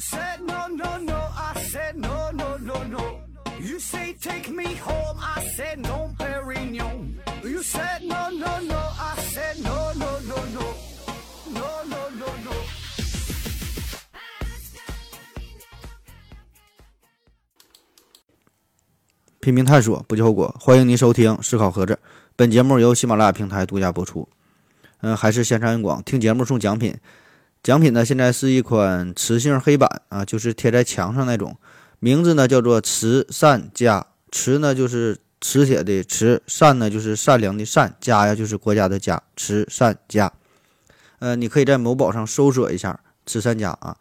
said no no no, I said no no no no. You say take me home, I said no, Perignon. You said no no no, I said no no no no, no no no no. 拼命探索，不计后果。欢迎您收听《思考盒子》，本节目由喜马拉雅平台独家播出。嗯、还是线上硬广，听节目送奖品。奖品呢，现在是一款磁性黑板啊，就是贴在墙上那种。名字呢叫做慈善家，磁呢就是磁铁的慈，善呢就是善良的善，家呀就是国家的家，慈善家。呃，你可以在某宝上搜索一下慈善家啊。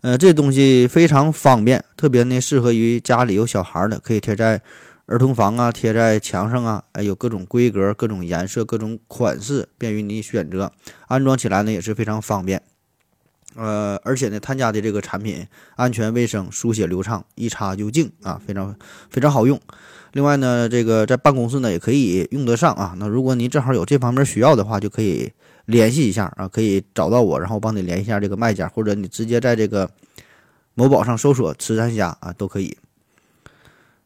呃，这东西非常方便，特别呢适合于家里有小孩的，可以贴在儿童房啊，贴在墙上啊，哎，有各种规格、各种颜色、各种款式，便于你选择。安装起来呢也是非常方便。呃，而且呢，他家的这个产品安全卫生、书写流畅，一擦就净啊，非常非常好用。另外呢，这个在办公室呢也可以用得上啊。那如果您正好有这方面需要的话，就可以联系一下啊，可以找到我，然后帮你联系一下这个卖家，或者你直接在这个某宝上搜索“慈善家”啊，都可以。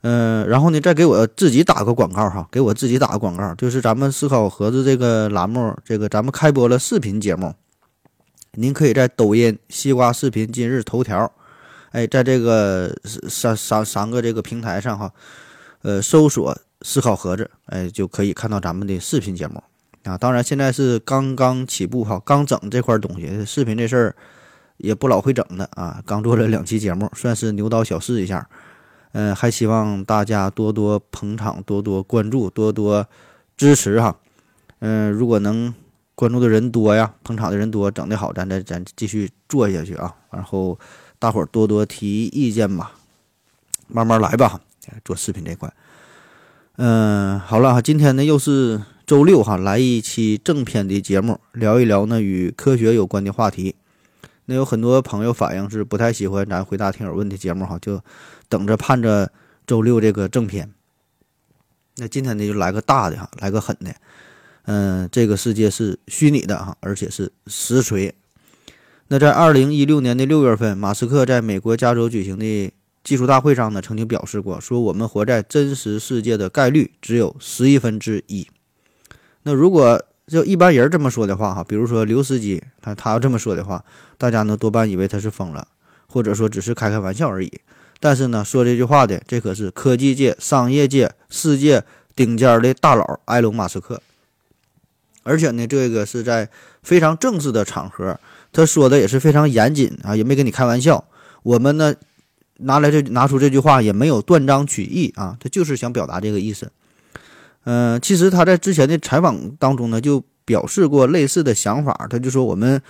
嗯、然后呢，再给我自己打个广告哈，给我自己打个广告，就是咱们思考盒子这个栏目，这个咱们开播了视频节目，您可以在抖音、西瓜视频、今日头条，哎，在这个三三三个这个平台上哈，呃，搜索“思考盒子”，哎，就可以看到咱们的视频节目啊。当然，现在是刚刚起步哈，刚整这块东西，视频这事儿也不老会整的啊。刚做了两期节目，算是牛刀小试一下。嗯、还希望大家多多捧场，多多关注，多多支持哈。嗯、如果能关注的人多呀，捧场的人多，整得好，咱再咱继续做下去啊。然后大伙儿多多提意见吧，慢慢来吧。做视频这块，嗯、好了哈，今天呢又是周六哈，来一期正片的节目，聊一聊呢与科学有关的话题。那有很多朋友反映是不太喜欢咱回答听友问题节目哈，就等着盼着周六这个正片。那今天呢就来个大的哈，来个狠的。嗯，这个世界是虚拟的哈，而且是实锤。那在二零一六年的六月份，马斯克在美国加州举行的技术大会上呢，曾经表示过，说我们活在真实世界的概率只有十亿分之一。那如果就一般人这么说的话哈，比如说刘司机，他他要这么说的话，大家呢多半以为他是疯了，或者说只是开开玩笑而已。但是呢，说这句话的，这可是科技界、商业界、世界顶尖的大佬埃隆·马斯克。而且呢，这个是在非常正式的场合，他说的也是非常严谨啊，也没跟你开玩笑。我们呢，拿来这拿出这句话也没有断章取义啊，他就是想表达这个意思。嗯、其实他在之前的采访当中呢，就表示过类似的想法，他就说我们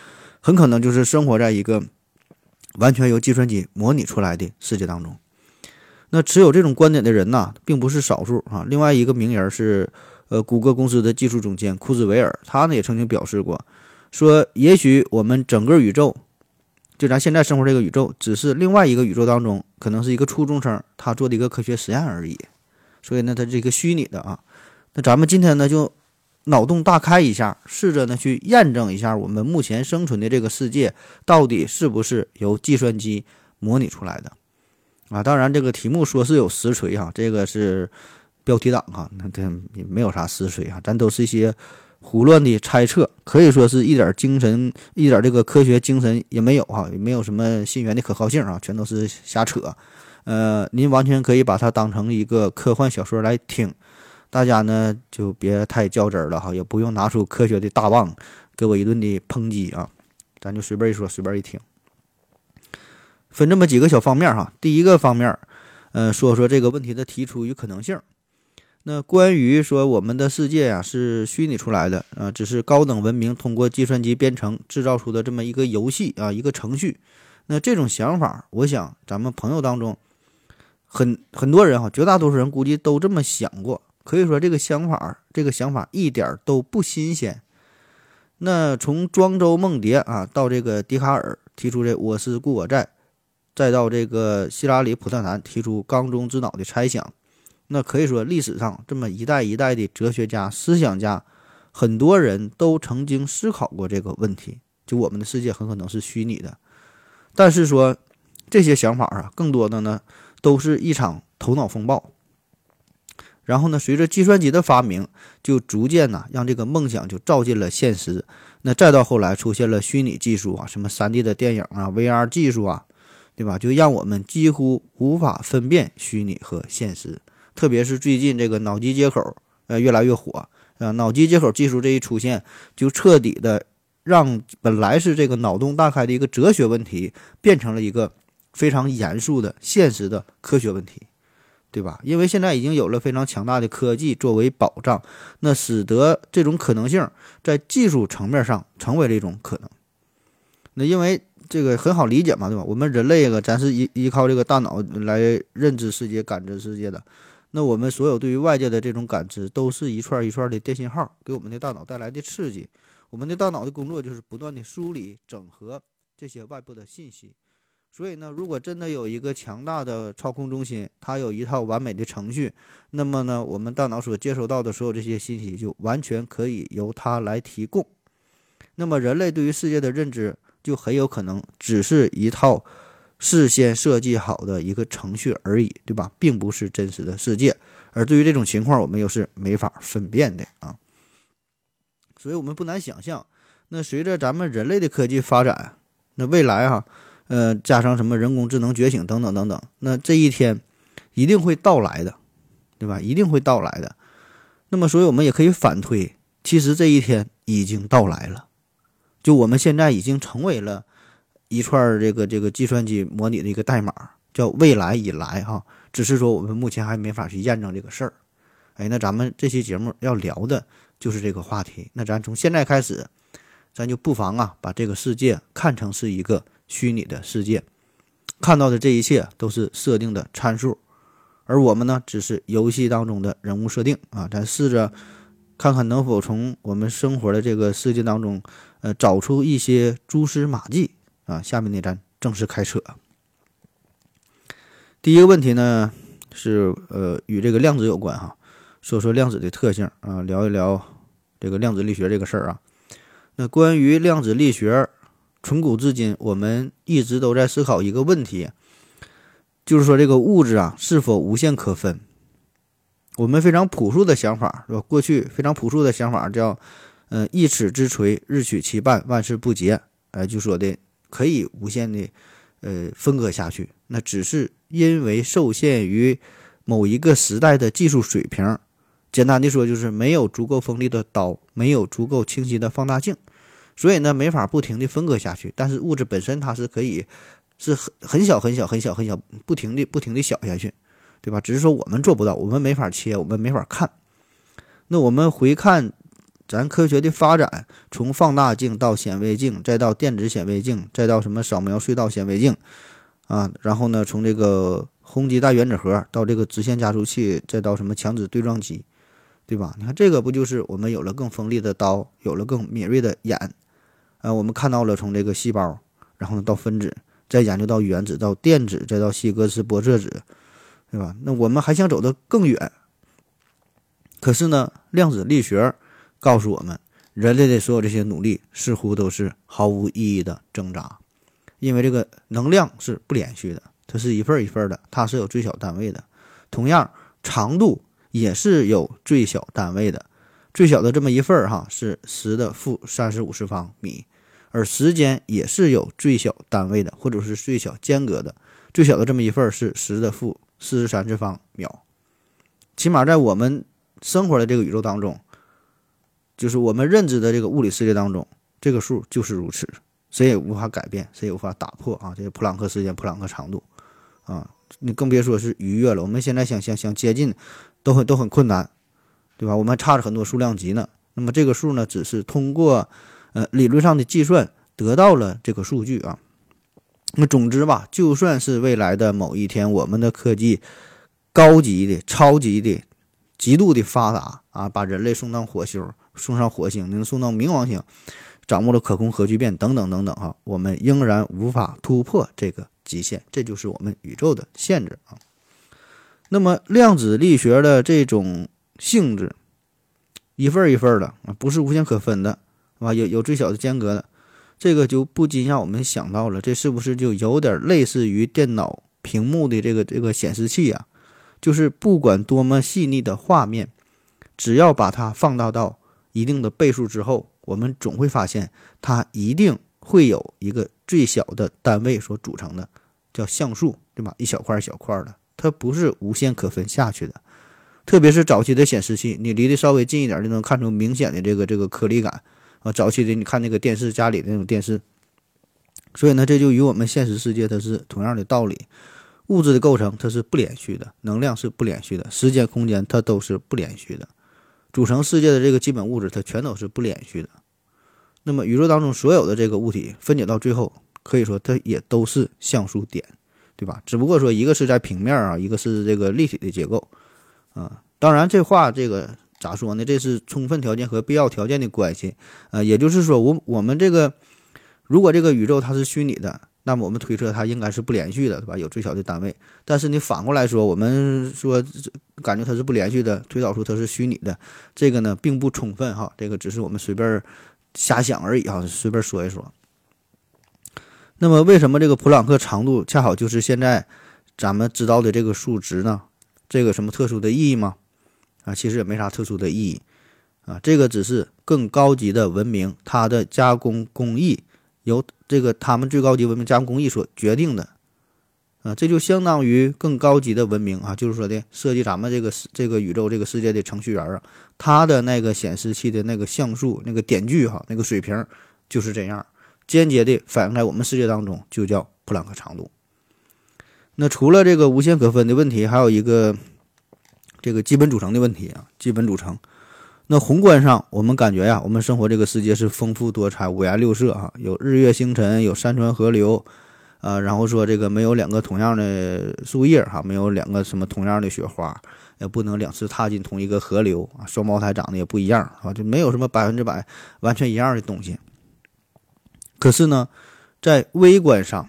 很可能就是生活在一个完全由计算机模拟出来的世界当中。那持有这种观点的人呐，并不是少数啊。另外一个名人是呃谷歌公司的技术总监库兹韦尔，他呢也曾经表示过，说也许我们整个宇宙，就咱现在生活这个宇宙，只是另外一个宇宙当中可能是一个初中生他做的一个科学实验而已。所以呢，它是一个虚拟的啊。那咱们今天呢就脑洞大开一下，试着呢去验证一下我们目前生存的这个世界到底是不是由计算机模拟出来的啊？当然，这个题目说是有实锤哈，这个是标题党哈，那这也没有啥实锤啊，咱都是一些胡乱的猜测，可以说是一点精神、一点这个科学精神也没有哈，也没有什么信源的可靠性啊，全都是瞎扯。呃，您完全可以把它当成一个科幻小说来听。大家呢就别太较真了哈，也不用拿出科学的大棒给我一顿的抨击啊，咱就随便一说，随便一听。分这么几个小方面哈，第一个方面，呃，说说这个问题的提出与可能性。那关于说我们的世界呀、是虚拟出来的啊、只是高等文明通过计算机编程制造出的这么一个游戏啊，一个程序。那这种想法，我想咱们朋友当中很很多人哈，绝大多数人估计都这么想过。可以说这个想法，这个想法一点都不新鲜。那从庄周梦蝶啊，到这个笛卡尔提出这“我思故我在”，再到这个希拉里普特南提出缸中之脑的猜想，那可以说历史上这么一代一代的哲学家、思想家，很多人都曾经思考过这个问题：就我们的世界很可能是虚拟的。但是说，这些想法啊，更多的呢都是一场头脑风暴。然后呢，随着计算机的发明，就逐渐呢让这个梦想就照进了现实。那再到后来出现了虚拟技术啊，什么 3D 的电影啊、VR 技术啊，对吧？就让我们几乎无法分辨虚拟和现实。特别是最近这个脑机接口呃越来越火啊，脑机接口技术这一出现，就彻底的让本来是这个脑洞大开的一个哲学问题，变成了一个非常严肃的现实的科学问题。对吧？因为现在已经有了非常强大的科技作为保障，那使得这种可能性在技术层面上成为了一种可能。那因为这个很好理解嘛，对吧？我们人类个咱是依依靠这个大脑来认知世界、感知世界的。那我们所有对于外界的这种感知，都是一串一串的电信号给我们的大脑带来的刺激。我们的大脑的工作就是不断的梳理、整合这些外部的信息。所以呢，如果真的有一个强大的操控中心，它有一套完美的程序，那么呢，我们大脑所接收到的所有这些信息就完全可以由它来提供。那么，人类对于世界的认知就很有可能只是一套事先设计好的一个程序而已，对吧？并不是真实的世界。而对于这种情况，我们又是没法分辨的啊。所以我们不难想象，那随着咱们人类的科技发展，那未来哈。呃，加上什么人工智能觉醒等等等等，那这一天一定会到来的，对吧？一定会到来的。那么，所以我们也可以反推，其实这一天已经到来了。就我们现在已经成为了一串这个这个计算机模拟的一个代码，叫未来以来哈。只是说我们目前还没法去验证这个事儿。哎，那咱们这期节目要聊的就是这个话题。那咱从现在开始，咱就不妨啊，把这个世界看成是一个。虚拟的世界，看到的这一切都是设定的参数，而我们呢，只是游戏当中的人物设定啊。咱试着看看能否从我们生活的这个世界当中，呃，找出一些蛛丝马迹啊。下面呢，咱正式开车。第一个问题呢，是呃，与这个量子有关哈，说说量子的特性啊，聊一聊这个量子力学这个事儿啊。那关于量子力学。从古至今，我们一直都在思考一个问题，就是说这个物质啊是否无限可分？我们非常朴素的想法是吧？过去非常朴素的想法叫，嗯，一尺之锤，日取其半，万事不竭。哎，就说的可以无限的，呃，分割下去。那只是因为受限于某一个时代的技术水平。简单的说，就是没有足够锋利的刀，没有足够清晰的放大镜。所以呢，没法不停地分割下去。但是物质本身它是可以，是很很小很小很小很小，不停地不停地小下去，对吧？只是说我们做不到，我们没法切，我们没法看。那我们回看咱科学的发展，从放大镜到显微镜，再到电子显微镜，再到什么扫描隧道显微镜啊，然后呢，从这个虹极带原子核到这个直线加速器，再到什么强子对撞机，对吧？你看这个不就是我们有了更锋利的刀，有了更敏锐的眼？呃，我们看到了从这个细胞，然后呢到分子，再研究到原子，到电子，再到希格斯玻色子，对吧？那我们还想走得更远。可是呢，量子力学告诉我们，人类的所有这些努力似乎都是毫无意义的挣扎，因为这个能量是不连续的，它是一份一份的，它是有最小单位的。同样，长度也是有最小单位的。最小的这么一份儿哈是十的负三十五次方米，而时间也是有最小单位的，或者是最小间隔的。最小的这么一份儿是十的负四十三次方秒。起码在我们生活的这个宇宙当中，就是我们认知的这个物理世界当中，这个数就是如此，谁也无法改变，谁也无法打破啊！这个普朗克时间、普朗克长度啊，你更别说是逾越了。我们现在想想想接近，都很都很困难。对吧？我们差着很多数量级呢。那么这个数呢，只是通过呃理论上的计算得到了这个数据啊。那总之吧，就算是未来的某一天，我们的科技高级的、超级的、极度的发达啊，把人类送到火星、送上火星，能送到冥王星，掌握了可控核聚变等等等等啊，我们仍然无法突破这个极限，这就是我们宇宙的限制啊。那么量子力学的这种。性质一份一份的啊，不是无限可分的，是吧？有有最小的间隔的。这个就不禁让我们想到了，这是不是就有点类似于电脑屏幕的这个这个显示器啊？就是不管多么细腻的画面，只要把它放大到一定的倍数之后，我们总会发现它一定会有一个最小的单位所组成的，叫像素，对吧？一小块一小块的，它不是无限可分下去的。特别是早期的显示器，你离得稍微近一点，就能看出明显的这个这个颗粒感。啊，早期的你看那个电视，家里的那种电视，所以呢，这就与我们现实世界它是同样的道理。物质的构成它是不连续的，能量是不连续的，时间空间它都是不连续的，组成世界的这个基本物质它全都是不连续的。那么宇宙当中所有的这个物体分解到最后，可以说它也都是像素点，对吧？只不过说一个是在平面啊，一个是这个立体的结构啊。当然这话这个。咋说呢？这是充分条件和必要条件的关系，呃，也就是说，我我们这个如果这个宇宙它是虚拟的，那么我们推测它应该是不连续的，对吧？有最小的单位。但是你反过来说，我们说感觉它是不连续的，推导出它是虚拟的，这个呢并不充分哈，这个只是我们随便瞎想而已哈，随便说一说。那么为什么这个普朗克长度恰好就是现在咱们知道的这个数值呢？这个什么特殊的意义吗？啊，其实也没啥特殊的意义，啊，这个只是更高级的文明，它的加工工艺由这个他们最高级文明加工工艺所决定的，啊，这就相当于更高级的文明啊，就是说的设计咱们这个这个宇宙这个世界的程序员啊，他的那个显示器的那个像素那个点距哈，那个水平就是这样，间接的反映在我们世界当中，就叫普朗克长度。那除了这个无限可分的问题，还有一个。这个基本组成的问题啊，基本组成。那宏观上，我们感觉呀，我们生活这个世界是丰富多彩、五颜六色啊，有日月星辰，有山川河流，啊，然后说这个没有两个同样的树叶哈，没有两个什么同样的雪花，也不能两次踏进同一个河流啊，双胞胎长得也不一样啊，就没有什么百分之百完全一样的东西。可是呢，在微观上，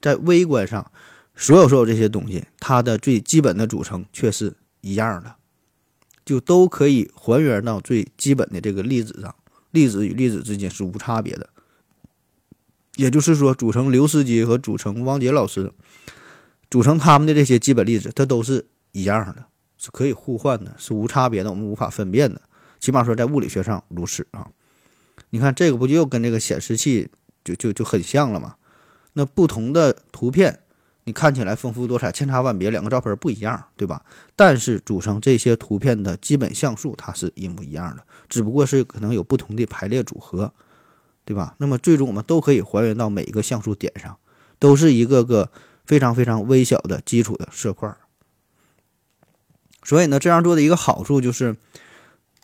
在微观上，所有所有这些东西，它的最基本的组成却是。一样的，就都可以还原到最基本的这个粒子上，粒子与粒子之间是无差别的。也就是说，组成刘司机和组成汪杰老师，组成他们的这些基本粒子，它都是一样的，是可以互换的，是无差别的，我们无法分辨的。起码说在物理学上如此啊。你看这个不就又跟这个显示器就就就很像了吗？那不同的图片。你看起来丰富多彩、千差万别，两个照片不一样，对吧？但是组成这些图片的基本像素它是一模一样的，只不过是可能有不同的排列组合，对吧？那么最终我们都可以还原到每一个像素点上，都是一个个非常非常微小的基础的色块。所以呢，这样做的一个好处就是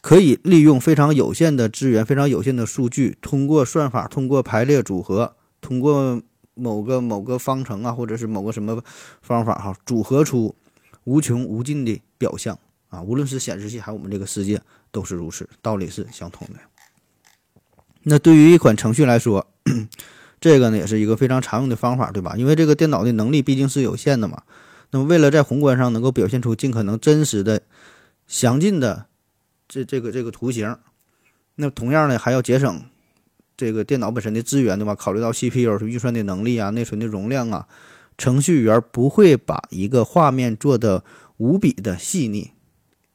可以利用非常有限的资源、非常有限的数据，通过算法、通过排列组合、通过。某个某个方程啊，或者是某个什么方法哈，组合出无穷无尽的表象啊，无论是显示器还是我们这个世界都是如此，道理是相通的。那对于一款程序来说，这个呢也是一个非常常用的方法，对吧？因为这个电脑的能力毕竟是有限的嘛。那么为了在宏观上能够表现出尽可能真实的、详尽的这这个这个图形，那同样呢还要节省。这个电脑本身的资源，对吧？考虑到 CPU 是运算的能力啊，内存的容量啊，程序员不会把一个画面做的无比的细腻，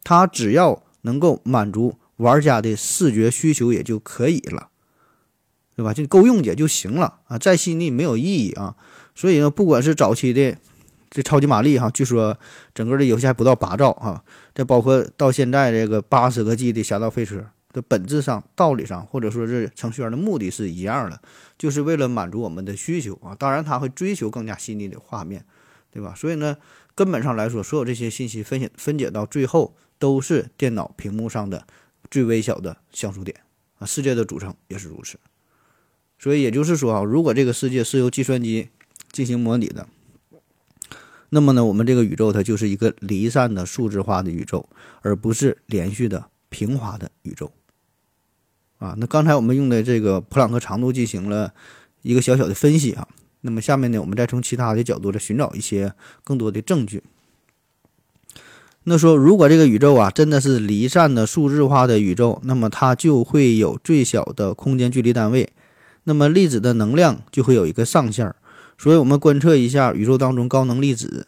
他只要能够满足玩家的视觉需求也就可以了，对吧？就够用也就行了啊，再细腻没有意义啊。所以呢，不管是早期的这超级玛丽哈，据说整个的游戏还不到八兆啊，再包括到现在这个八十个 G 的侠盗飞车。的本质上、道理上，或者说是程序员的目的是一样的，就是为了满足我们的需求啊。当然，他会追求更加细腻的画面，对吧？所以呢，根本上来说，所有这些信息分解分解到最后，都是电脑屏幕上的最微小的像素点啊。世界的组成也是如此。所以也就是说啊，如果这个世界是由计算机进行模拟的，那么呢，我们这个宇宙它就是一个离散的数字化的宇宙，而不是连续的平滑的宇宙。啊，那刚才我们用的这个普朗克长度进行了一个小小的分析啊。那么下面呢，我们再从其他的角度来寻找一些更多的证据。那说，如果这个宇宙啊真的是离散的数字化的宇宙，那么它就会有最小的空间距离单位，那么粒子的能量就会有一个上限儿。所以我们观测一下宇宙当中高能粒子，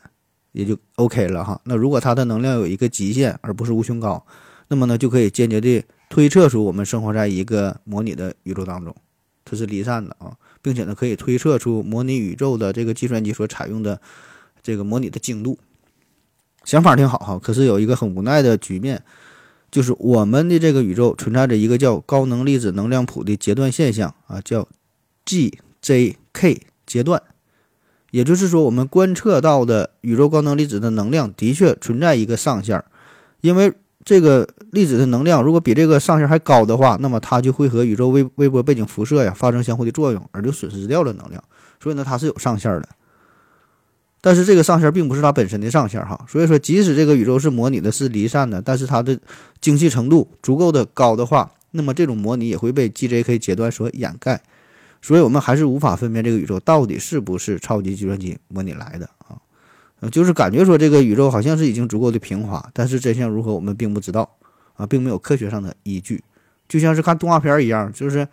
也就 OK 了哈。那如果它的能量有一个极限，而不是无穷高，那么呢就可以间接的推测出我们生活在一个模拟的宇宙当中，它是离散的啊，并且呢可以推测出模拟宇宙的这个计算机所采用的这个模拟的精度。想法挺好哈，可是有一个很无奈的局面，就是我们的这个宇宙存在着一个叫高能粒子能量谱的阶段现象啊，叫 GJK 阶段。也就是说，我们观测到的宇宙高能粒子的能量的确存在一个上限，因为这个粒子的能量如果比这个上限还高的话，那么它就会和宇宙微微波背景辐射呀发生相互的作用，而就损失掉了能量。所以呢，它是有上限的。但是这个上限并不是它本身的上限哈。所以说，即使这个宇宙是模拟的、是离散的，但是它的精细程度足够的高的话，那么这种模拟也会被 GJK 阶段所掩盖。所以我们还是无法分辨这个宇宙到底是不是超级计算机模拟来的呃？就是感觉说这个宇宙好像是已经足够的平滑，但是真相如何我们并不知道啊，并没有科学上的依据，就像是看动画片一样，就是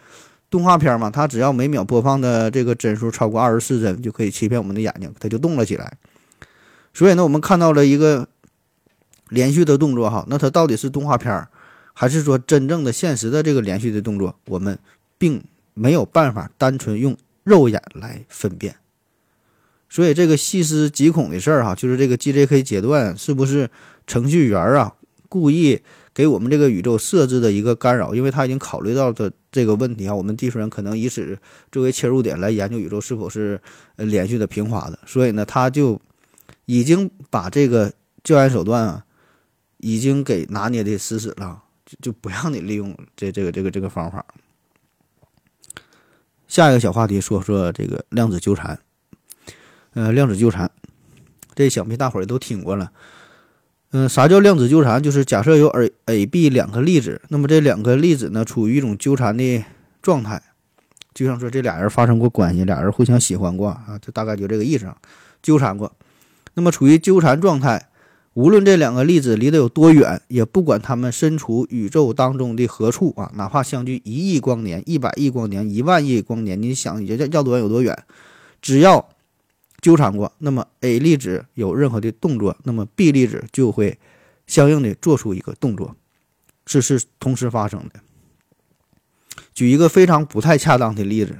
动画片嘛，它只要每秒播放的这个帧数超过二十四帧，就可以欺骗我们的眼睛，它就动了起来。所以呢，我们看到了一个连续的动作哈，那它到底是动画片，还是说真正的现实的这个连续的动作？我们并。没有办法单纯用肉眼来分辨，所以这个细思极恐的事儿哈，就是这个 GJK 阶段是不是程序员啊故意给我们这个宇宙设置的一个干扰？因为他已经考虑到的这个问题啊，我们地球人可能以此作为切入点来研究宇宙是否是连续的平滑的，所以呢，他就已经把这个教研手段啊，已经给拿捏的死死了，就就不让你利用这这个这个这个方法。下一个小话题，说说这个量子纠缠。呃，量子纠缠，这想必大伙儿也都听过了。嗯，啥叫量子纠缠？就是假设有 A、A、B 两个粒子，那么这两个粒子呢，处于一种纠缠的状态，就像说这俩人发生过关系，俩人互相喜欢过啊，就大概就这个意思，纠缠过。那么处于纠缠状态。无论这两个粒子离得有多远，也不管它们身处宇宙当中的何处啊，哪怕相距一亿光年、一百亿光年、一万亿光年，你想要要多远有多远，只要纠缠过，那么 A 粒子有任何的动作，那么 B 粒子就会相应的做出一个动作，这是同时发生的。举一个非常不太恰当的例子，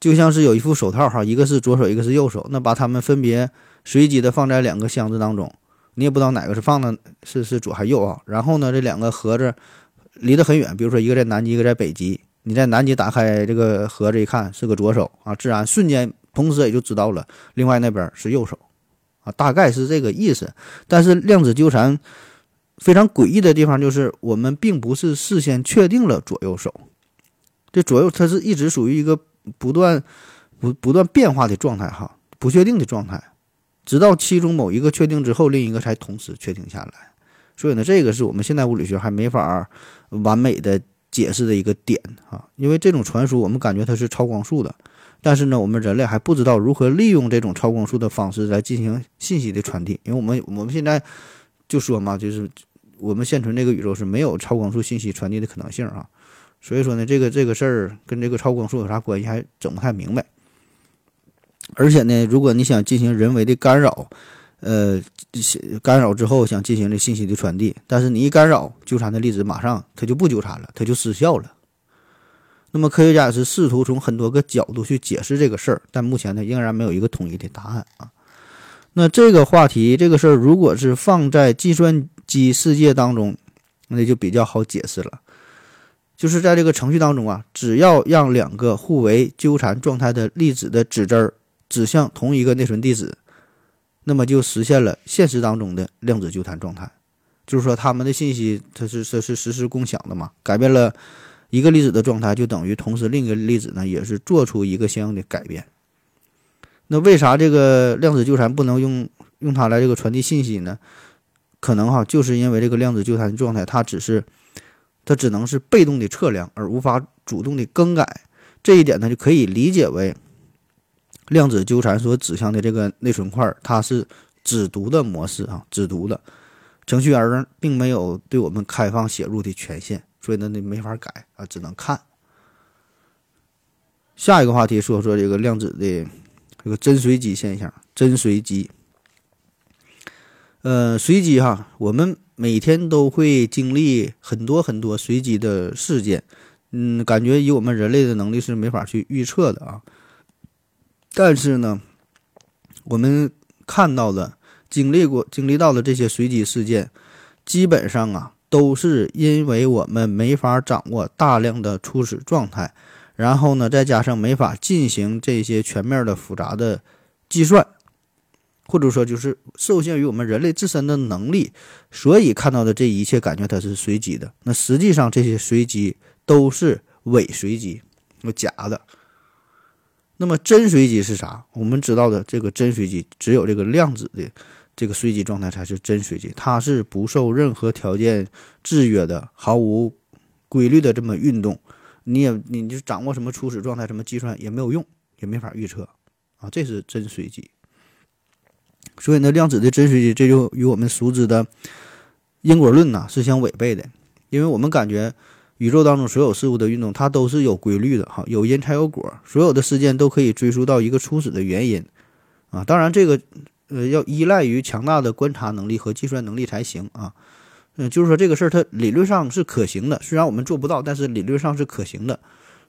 就像是有一副手套哈，一个是左手，一个是右手，那把它们分别随机的放在两个箱子当中。你也不知道哪个是放的，是是左还右啊？然后呢，这两个盒子离得很远，比如说一个在南极，一个在北极。你在南极打开这个盒子一看，是个左手啊，自然瞬间同时也就知道了，另外那边是右手啊，大概是这个意思。但是量子纠缠非常诡异的地方就是，我们并不是事先确定了左右手，这左右它是一直属于一个不断不不断变化的状态哈，不确定的状态。直到其中某一个确定之后，另一个才同时确定下来。所以呢，这个是我们现代物理学还没法完美的解释的一个点啊。因为这种传输，我们感觉它是超光速的，但是呢，我们人类还不知道如何利用这种超光速的方式来进行信息的传递。因为我们我们现在就说嘛，就是我们现存这个宇宙是没有超光速信息传递的可能性啊。所以说呢，这个这个事儿跟这个超光速有啥关系，还整不太明白。而且呢，如果你想进行人为的干扰，呃，干扰之后想进行这信息的传递，但是你一干扰，纠缠的粒子马上它就不纠缠了，它就失效了。那么科学家是试图从很多个角度去解释这个事儿，但目前呢仍然没有一个统一的答案啊。那这个话题这个事儿，如果是放在计算机世界当中，那就比较好解释了。就是在这个程序当中啊，只要让两个互为纠缠状态的粒子的指针。指向同一个内存地址，那么就实现了现实当中的量子纠缠状态。就是说，他们的信息它是这是实时共享的嘛？改变了一个粒子的状态，就等于同时另一个粒子呢也是做出一个相应的改变。那为啥这个量子纠缠不能用用它来这个传递信息呢？可能哈，就是因为这个量子纠缠状态，它只是它只能是被动的测量，而无法主动的更改。这一点呢，就可以理解为。量子纠缠所指向的这个内存块，它是只读的模式啊，只读的程序员并没有对我们开放写入的权限，所以呢，你没法改啊，只能看。下一个话题说说这个量子的这个真随机现象，真随机。呃，随机哈，我们每天都会经历很多很多随机的事件，嗯，感觉以我们人类的能力是没法去预测的啊。但是呢，我们看到的、经历过、经历到的这些随机事件，基本上啊，都是因为我们没法掌握大量的初始状态，然后呢，再加上没法进行这些全面的复杂的计算。或者说，就是受限于我们人类自身的能力，所以看到的这一切感觉它是随机的。那实际上，这些随机都是伪随机，那假的。那么真随机是啥？我们知道的这个真随机，只有这个量子的这个随机状态才是真随机，它是不受任何条件制约的，毫无规律的这么运动。你也你就掌握什么初始状态，什么计算也没有用，也没法预测啊，这是真随机。所以呢，量子的真随机，这就与我们熟知的因果论呢是相违背的。因为我们感觉宇宙当中所有事物的运动，它都是有规律的，哈，有因才有果，所有的事件都可以追溯到一个初始的原因啊。当然，这个呃要依赖于强大的观察能力和计算能力才行啊。嗯，就是说这个事儿它理论上是可行的，虽然我们做不到，但是理论上是可行的。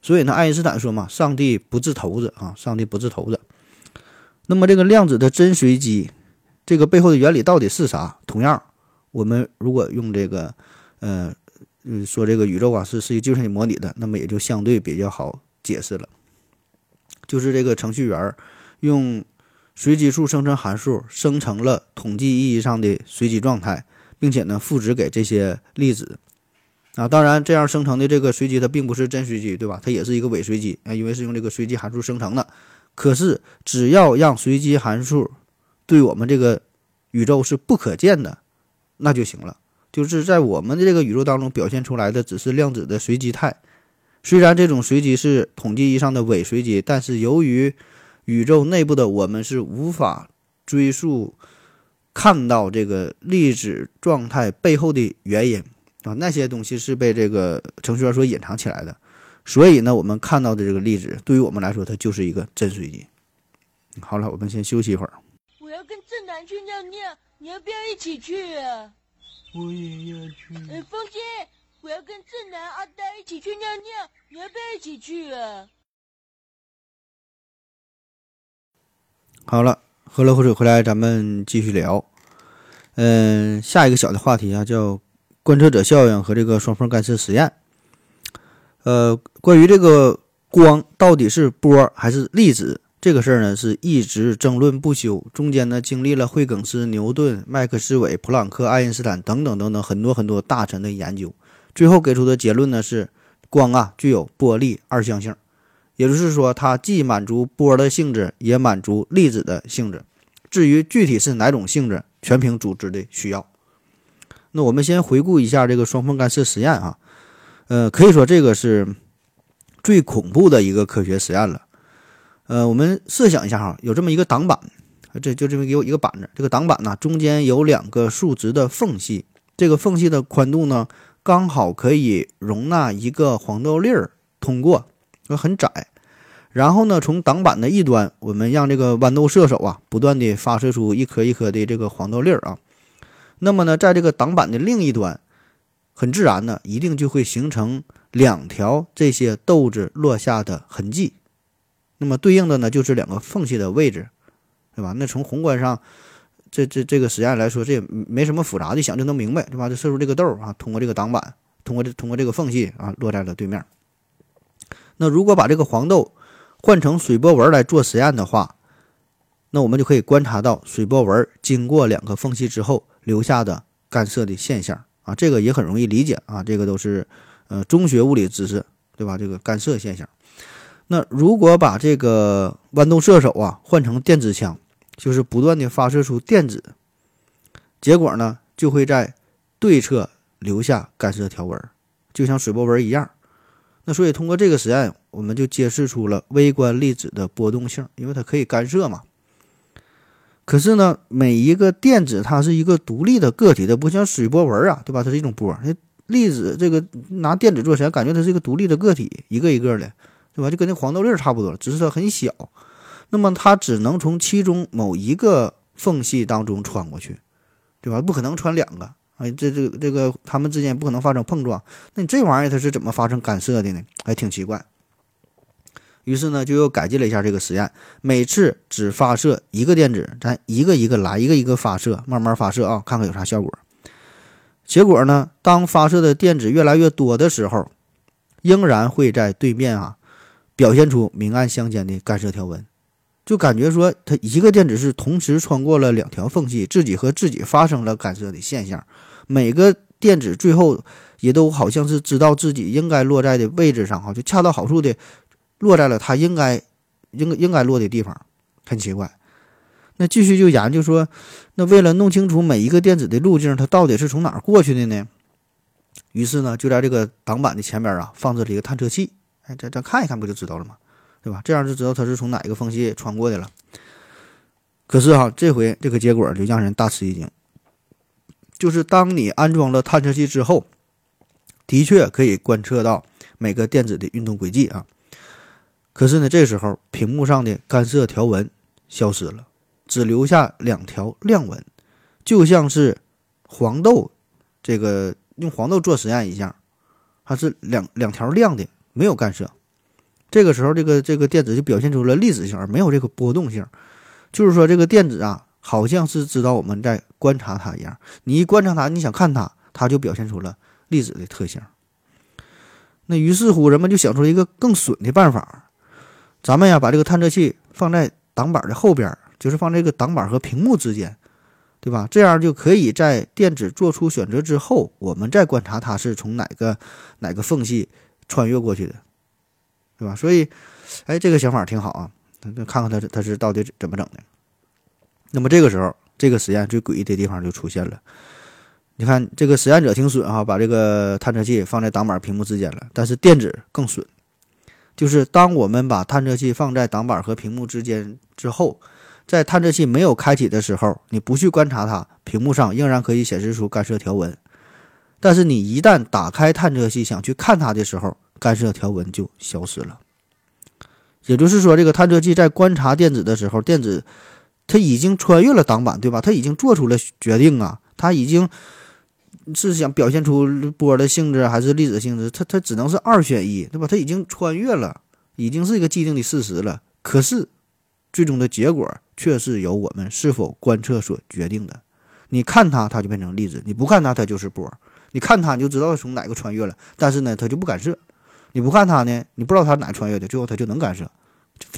所以呢，爱因斯坦说嘛，上帝不掷骰子啊，上帝不掷骰子。那么这个量子的真随机。这个背后的原理到底是啥？同样，我们如果用这个，呃，嗯，说这个宇宙啊是是一个计算机模拟的，那么也就相对比较好解释了。就是这个程序员用随机数生成函数，生成了统计意义上的随机状态，并且呢赋值给这些粒子。啊，当然这样生成的这个随机它并不是真随机，对吧？它也是一个伪随机啊，因为是用这个随机函数生成的。可是只要让随机函数对我们这个宇宙是不可见的，那就行了。就是在我们的这个宇宙当中表现出来的只是量子的随机态，虽然这种随机是统计意义上的伪随机，但是由于宇宙内部的我们是无法追溯看到这个粒子状态背后的原因啊，那些东西是被这个程序员所隐藏起来的，所以呢，我们看到的这个粒子对于我们来说，它就是一个真随机。好了，我们先休息一会儿。我要跟正南去尿尿，你要不要一起去啊？我也要去。哎，风心，我要跟正南、阿呆一起去尿尿，你要不要一起去啊？好了，喝了口水回来，咱们继续聊。嗯，下一个小的话题啊，叫观测者效应和这个双缝干涉实验。呃，关于这个光到底是波还是粒子？这个事儿呢是一直争论不休，中间呢经历了惠更斯、牛顿、麦克斯韦、普朗克、爱因斯坦等等等等很多很多大臣的研究，最后给出的结论呢是光啊具有波粒二象性，也就是说它既满足波的性质，也满足粒子的性质。至于具体是哪种性质，全凭组织的需要。那我们先回顾一下这个双缝干涉实验啊，呃，可以说这个是最恐怖的一个科学实验了。呃，我们设想一下哈，有这么一个挡板，这就这么有一个板子，这个挡板呢中间有两个竖直的缝隙，这个缝隙的宽度呢刚好可以容纳一个黄豆粒儿通过，很窄。然后呢，从挡板的一端，我们让这个豌豆射手啊不断的发射出一颗一颗的这个黄豆粒儿啊，那么呢，在这个挡板的另一端，很自然的一定就会形成两条这些豆子落下的痕迹。那么对应的呢，就是两个缝隙的位置，对吧？那从宏观上，这这这个实验来说，这也没什么复杂的，想就能明白，对吧？就射出这个豆儿啊，通过这个挡板，通过这通过这个缝隙啊，落在了对面。那如果把这个黄豆换成水波纹来做实验的话，那我们就可以观察到水波纹经过两个缝隙之后留下的干涉的现象啊，这个也很容易理解啊，这个都是呃中学物理知识，对吧？这个干涉现象。那如果把这个豌豆射手啊换成电子枪，就是不断的发射出电子，结果呢就会在对侧留下干涉条纹，就像水波纹一样。那所以通过这个实验，我们就揭示出了微观粒子的波动性，因为它可以干涉嘛。可是呢，每一个电子它是一个独立的个体，它不像水波纹啊，对吧？它是一种波。那粒子这个拿电子做实验，感觉它是一个独立的个体，一个一个的。对吧？就跟那黄豆粒差不多，只是它很小。那么它只能从其中某一个缝隙当中穿过去，对吧？不可能穿两个，哎，这这这个它们之间不可能发生碰撞。那你这玩意儿它是怎么发生干涉的呢？还挺奇怪。于是呢，就又改进了一下这个实验，每次只发射一个电子，咱一个一个来，一个一个发射，慢慢发射啊，看看有啥效果。结果呢，当发射的电子越来越多的时候，仍然会在对面啊表现出明暗相间的干涉条纹，就感觉说它一个电子是同时穿过了两条缝隙，自己和自己发生了干涉的现象。每个电子最后也都好像是知道自己应该落在的位置上，哈，就恰到好处的。落在了它应该应应该落的地方，很奇怪。那继续就研究说，那为了弄清楚每一个电子的路径，它到底是从哪过去的呢？于是呢，就在这个挡板的前边啊，放置了一个探测器。哎，咱咱看一看不就知道了吗？对吧？这样就知道它是从哪一个缝隙穿过的了。可是哈，这回这个结果就让人大吃一惊，就是当你安装了探测器之后，的确可以观测到每个电子的运动轨迹啊。可是呢，这时候屏幕上的干涉条纹消失了，只留下两条亮纹，就像是黄豆这个用黄豆做实验一样，它是两两条亮的，没有干涉。这个时候，这个这个电子就表现出了粒子性，而没有这个波动性。就是说，这个电子啊，好像是知道我们在观察它一样。你一观察它，你想看它，它就表现出了粒子的特性。那于是乎，人们就想出了一个更损的办法。咱们呀，把这个探测器放在挡板的后边，就是放这个挡板和屏幕之间，对吧？这样就可以在电子做出选择之后，我们再观察它是从哪个哪个缝隙穿越过去的，对吧？所以，哎，这个想法挺好啊。那看看它它是到底怎么整的。那么这个时候，这个实验最诡异的地方就出现了。你看，这个实验者挺损哈，把这个探测器放在挡板屏幕之间了，但是电子更损。就是当我们把探测器放在挡板和屏幕之间之后，在探测器没有开启的时候，你不去观察它，屏幕上仍然可以显示出干涉条纹。但是你一旦打开探测器想去看它的时候，干涉条纹就消失了。也就是说，这个探测器在观察电子的时候，电子它已经穿越了挡板，对吧？它已经做出了决定啊，它已经。是想表现出波的性质还是粒子性质？它它只能是二选一，对吧？它已经穿越了，已经是一个既定的事实了。可是，最终的结果却是由我们是否观测所决定的。你看它，它就变成粒子；你不看它，它就是波。你看它，你就知道从哪个穿越了，但是呢，它就不干涉；你不看它呢，你不知道它哪穿越的，最后它就能干涉，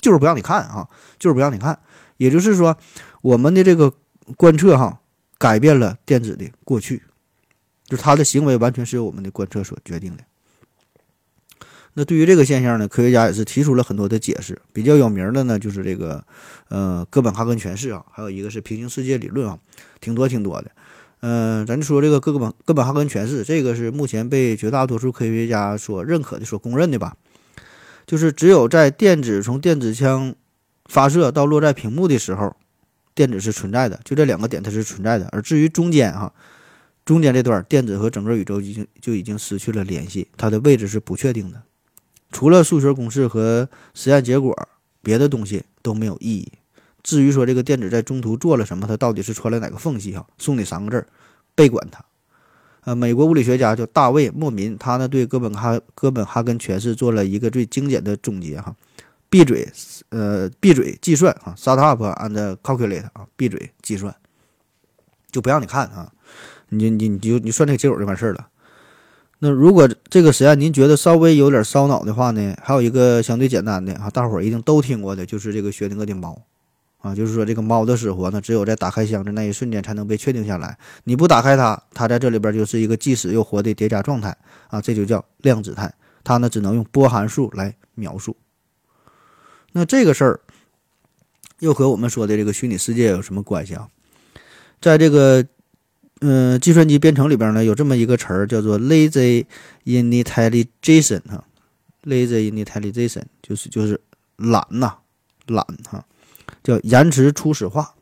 就是不让你看啊，就是不让你看。也就是说，我们的这个观测哈，改变了电子的过去。就是他的行为完全是由我们的观测所决定的。那对于这个现象呢，科学家也是提出了很多的解释。比较有名的呢，就是这个呃哥本哈根诠释啊，还有一个是平行世界理论啊，挺多挺多的。嗯，咱就说这个哥本哥本哈根诠释，这个是目前被绝大多数科学家所认可的、所公认的吧。就是只有在电子从电子枪发射到落在屏幕的时候，电子是存在的，就这两个点它是存在的。而至于中间哈。中间这段电子和整个宇宙已经就已经失去了联系，它的位置是不确定的。除了数学公式和实验结果，别的东西都没有意义。至于说这个电子在中途做了什么，它到底是穿了哪个缝隙？哈，送你三个字儿：别管它。呃，美国物理学家叫大卫·莫民，他呢对哥本哈哥本哈根诠释做了一个最精简的总结：哈，闭嘴，呃，闭嘴计算啊，shut up and calculate 啊，闭嘴计算，就不让你看啊。你你你就你算这个结果就完事儿了。那如果这个实验您觉得稍微有点烧脑的话呢，还有一个相对简单的啊，大伙儿一定都听过的，就是这个薛定谔的猫啊，就是说这个猫的死活呢，只有在打开箱子那一瞬间才能被确定下来。你不打开它，它在这里边就是一个既死又活的叠加状态啊，这就叫量子态。它呢只能用波函数来描述。那这个事儿又和我们说的这个虚拟世界有什么关系啊？在这个。嗯，计算机编程里边呢有这么一个词儿叫做 lazy intelligence 哈，lazy intelligence 就是就是懒呐，懒哈，叫延迟初始化，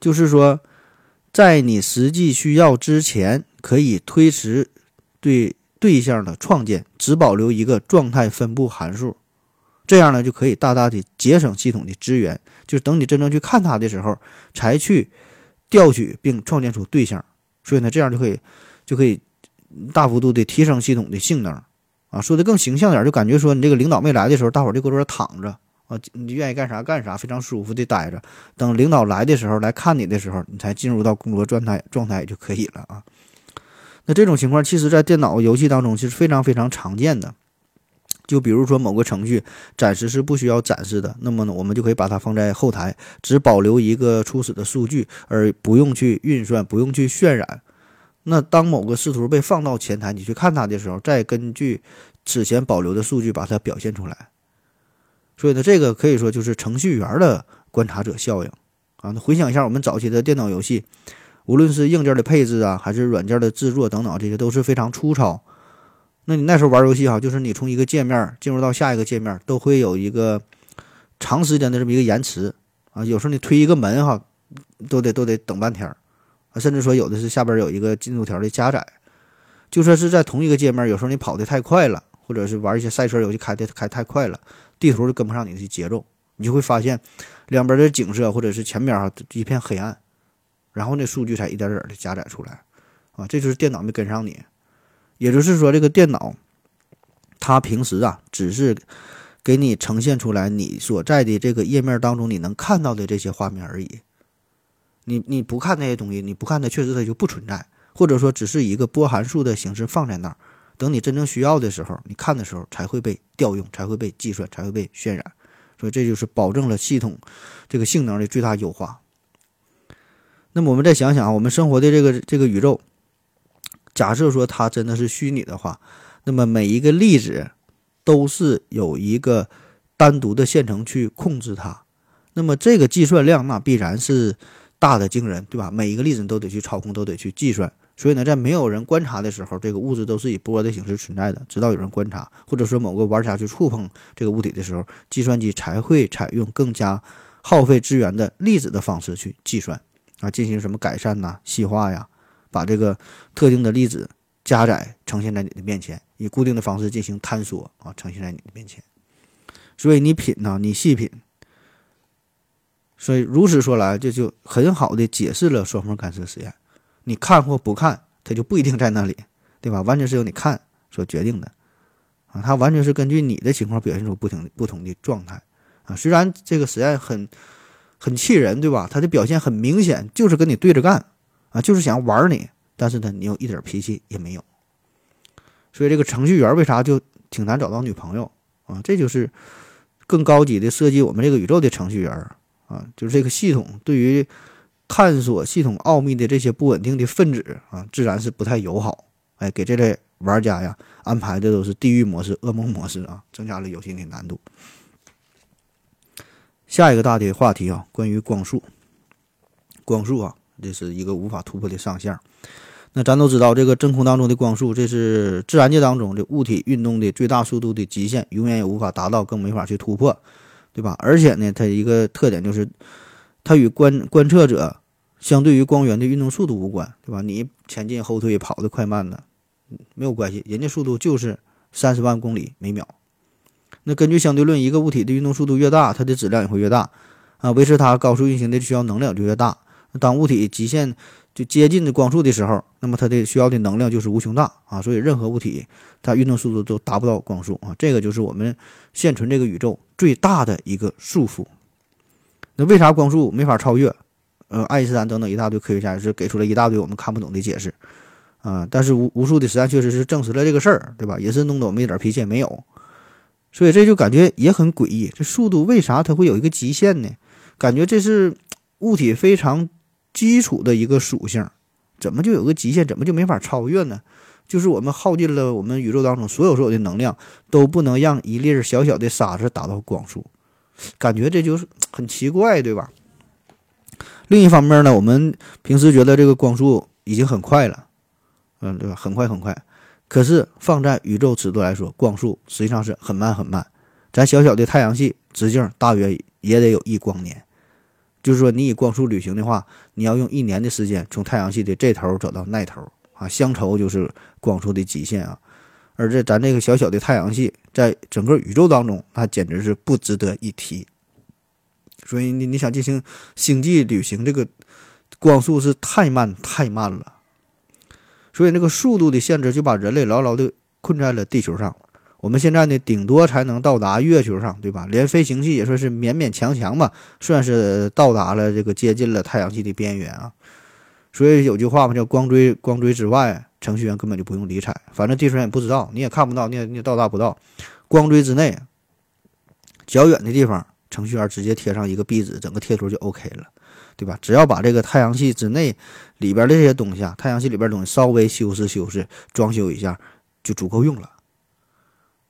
就是说在你实际需要之前，可以推迟对对象的创建，只保留一个状态分布函数这样呢就可以大大的节省系统的资源，就是等你真正去看它的时候，才去调取并创建出对象。所以呢，这样就可以就可以大幅度的提升系统的性能啊。说的更形象点，就感觉说你这个领导没来的时候，大伙儿就搁这躺着啊，你愿意干啥干啥，非常舒服的待着。等领导来的时候来看你的时候，你才进入到工作状态状态就可以了啊。那这种情况，其实在电脑游戏当中其实非常非常常见的。就比如说某个程序暂时是不需要展示的，那么呢，我们就可以把它放在后台，只保留一个初始的数据，而不用去运算，不用去渲染。那当某个视图被放到前台，你去看它的时候，再根据此前保留的数据把它表现出来。所以呢，这个可以说就是程序员的观察者效应啊。那回想一下我们早期的电脑游戏，无论是硬件的配置啊，还是软件的制作等等，这些都是非常粗糙。那你那时候玩游戏哈，就是你从一个界面进入到下一个界面，都会有一个长时间的这么一个延迟啊。有时候你推一个门哈，都得都得等半天啊。甚至说有的是下边有一个进度条的加载。就说是在同一个界面，有时候你跑得太快了，或者是玩一些赛车游戏开的开太快了，地图就跟不上你的节奏，你就会发现两边的景色或者是前边哈一片黑暗，然后那数据才一点点的加载出来啊。这就是电脑没跟上你。也就是说，这个电脑，它平时啊，只是给你呈现出来你所在的这个页面当中你能看到的这些画面而已。你你不看那些东西，你不看它，确实它就不存在，或者说只是一个波函数的形式放在那儿。等你真正需要的时候，你看的时候才会被调用，才会被计算，才会被渲染。所以这就是保证了系统这个性能的最大优化。那么我们再想想啊，我们生活的这个这个宇宙。假设说它真的是虚拟的话，那么每一个粒子都是有一个单独的线程去控制它，那么这个计算量那必然是大的惊人，对吧？每一个粒子都得去操控，都得去计算。所以呢，在没有人观察的时候，这个物质都是以波的形式存在的。直到有人观察，或者说某个玩家去触碰这个物体的时候，计算机才会采用更加耗费资源的粒子的方式去计算啊，进行什么改善呐、细化呀。把这个特定的粒子加载呈现在你的面前，以固定的方式进行坍缩啊，呈现在你的面前。所以你品呢，你细品。所以如此说来，这就很好的解释了双缝干涉实验。你看或不看，它就不一定在那里，对吧？完全是由你看所决定的啊，它完全是根据你的情况表现出不同不同的状态啊。虽然这个实验很很气人，对吧？它的表现很明显，就是跟你对着干。啊，就是想玩你，但是呢，你有一点脾气也没有，所以这个程序员为啥就挺难找到女朋友啊？这就是更高级的设计我们这个宇宙的程序员啊，就是这个系统对于探索系统奥秘的这些不稳定的分子啊，自然是不太友好。哎，给这类玩家呀安排的都是地狱模式、噩梦模式啊，增加了游戏的难度。下一个大的话题啊，关于光速，光速啊。这是一个无法突破的上限。那咱都知道，这个真空当中的光速，这是自然界当中的物体运动的最大速度的极限，永远也无法达到，更没法去突破，对吧？而且呢，它一个特点就是，它与观观测者相对于光源的运动速度无关，对吧？你前进后退跑得快慢的没有关系，人家速度就是三十万公里每秒。那根据相对论，一个物体的运动速度越大，它的质量也会越大啊，维持它高速运行的需要能量就越大。当物体极限就接近的光速的时候，那么它的需要的能量就是无穷大啊，所以任何物体它运动速度都达不到光速啊，这个就是我们现存这个宇宙最大的一个束缚。那为啥光速没法超越？呃，爱因斯坦等等一大堆科学家是给出了一大堆我们看不懂的解释啊，但是无无数的实验确实是证实了这个事儿，对吧？也是弄得我们一点脾气也没有，所以这就感觉也很诡异，这速度为啥它会有一个极限呢？感觉这是物体非常。基础的一个属性，怎么就有个极限？怎么就没法超越呢？就是我们耗尽了我们宇宙当中所有所有的能量，都不能让一粒小小的沙子达到光速，感觉这就是很奇怪，对吧？另一方面呢，我们平时觉得这个光速已经很快了，嗯，对吧？很快很快，可是放在宇宙尺度来说，光速实际上是很慢很慢。咱小小的太阳系直径大约也得有一光年。就是说，你以光速旅行的话，你要用一年的时间从太阳系的这头走到那头啊，乡愁就是光速的极限啊。而这咱这个小小的太阳系，在整个宇宙当中，那简直是不值得一提。所以你你想进行星际旅行，这个光速是太慢太慢了，所以那个速度的限制就把人类牢牢的困在了地球上。我们现在呢，顶多才能到达月球上，对吧？连飞行器也算是勉勉强强吧，算是到达了这个接近了太阳系的边缘啊。所以有句话嘛，叫“光锥光锥之外，程序员根本就不用理睬，反正地球人也不知道，你也看不到，你也你也到达不到。光锥之内，较远的地方，程序员直接贴上一个壁纸，整个贴图就 OK 了，对吧？只要把这个太阳系之内里边的这些东西啊，太阳系里边东西稍微修饰修饰、装修一下，就足够用了。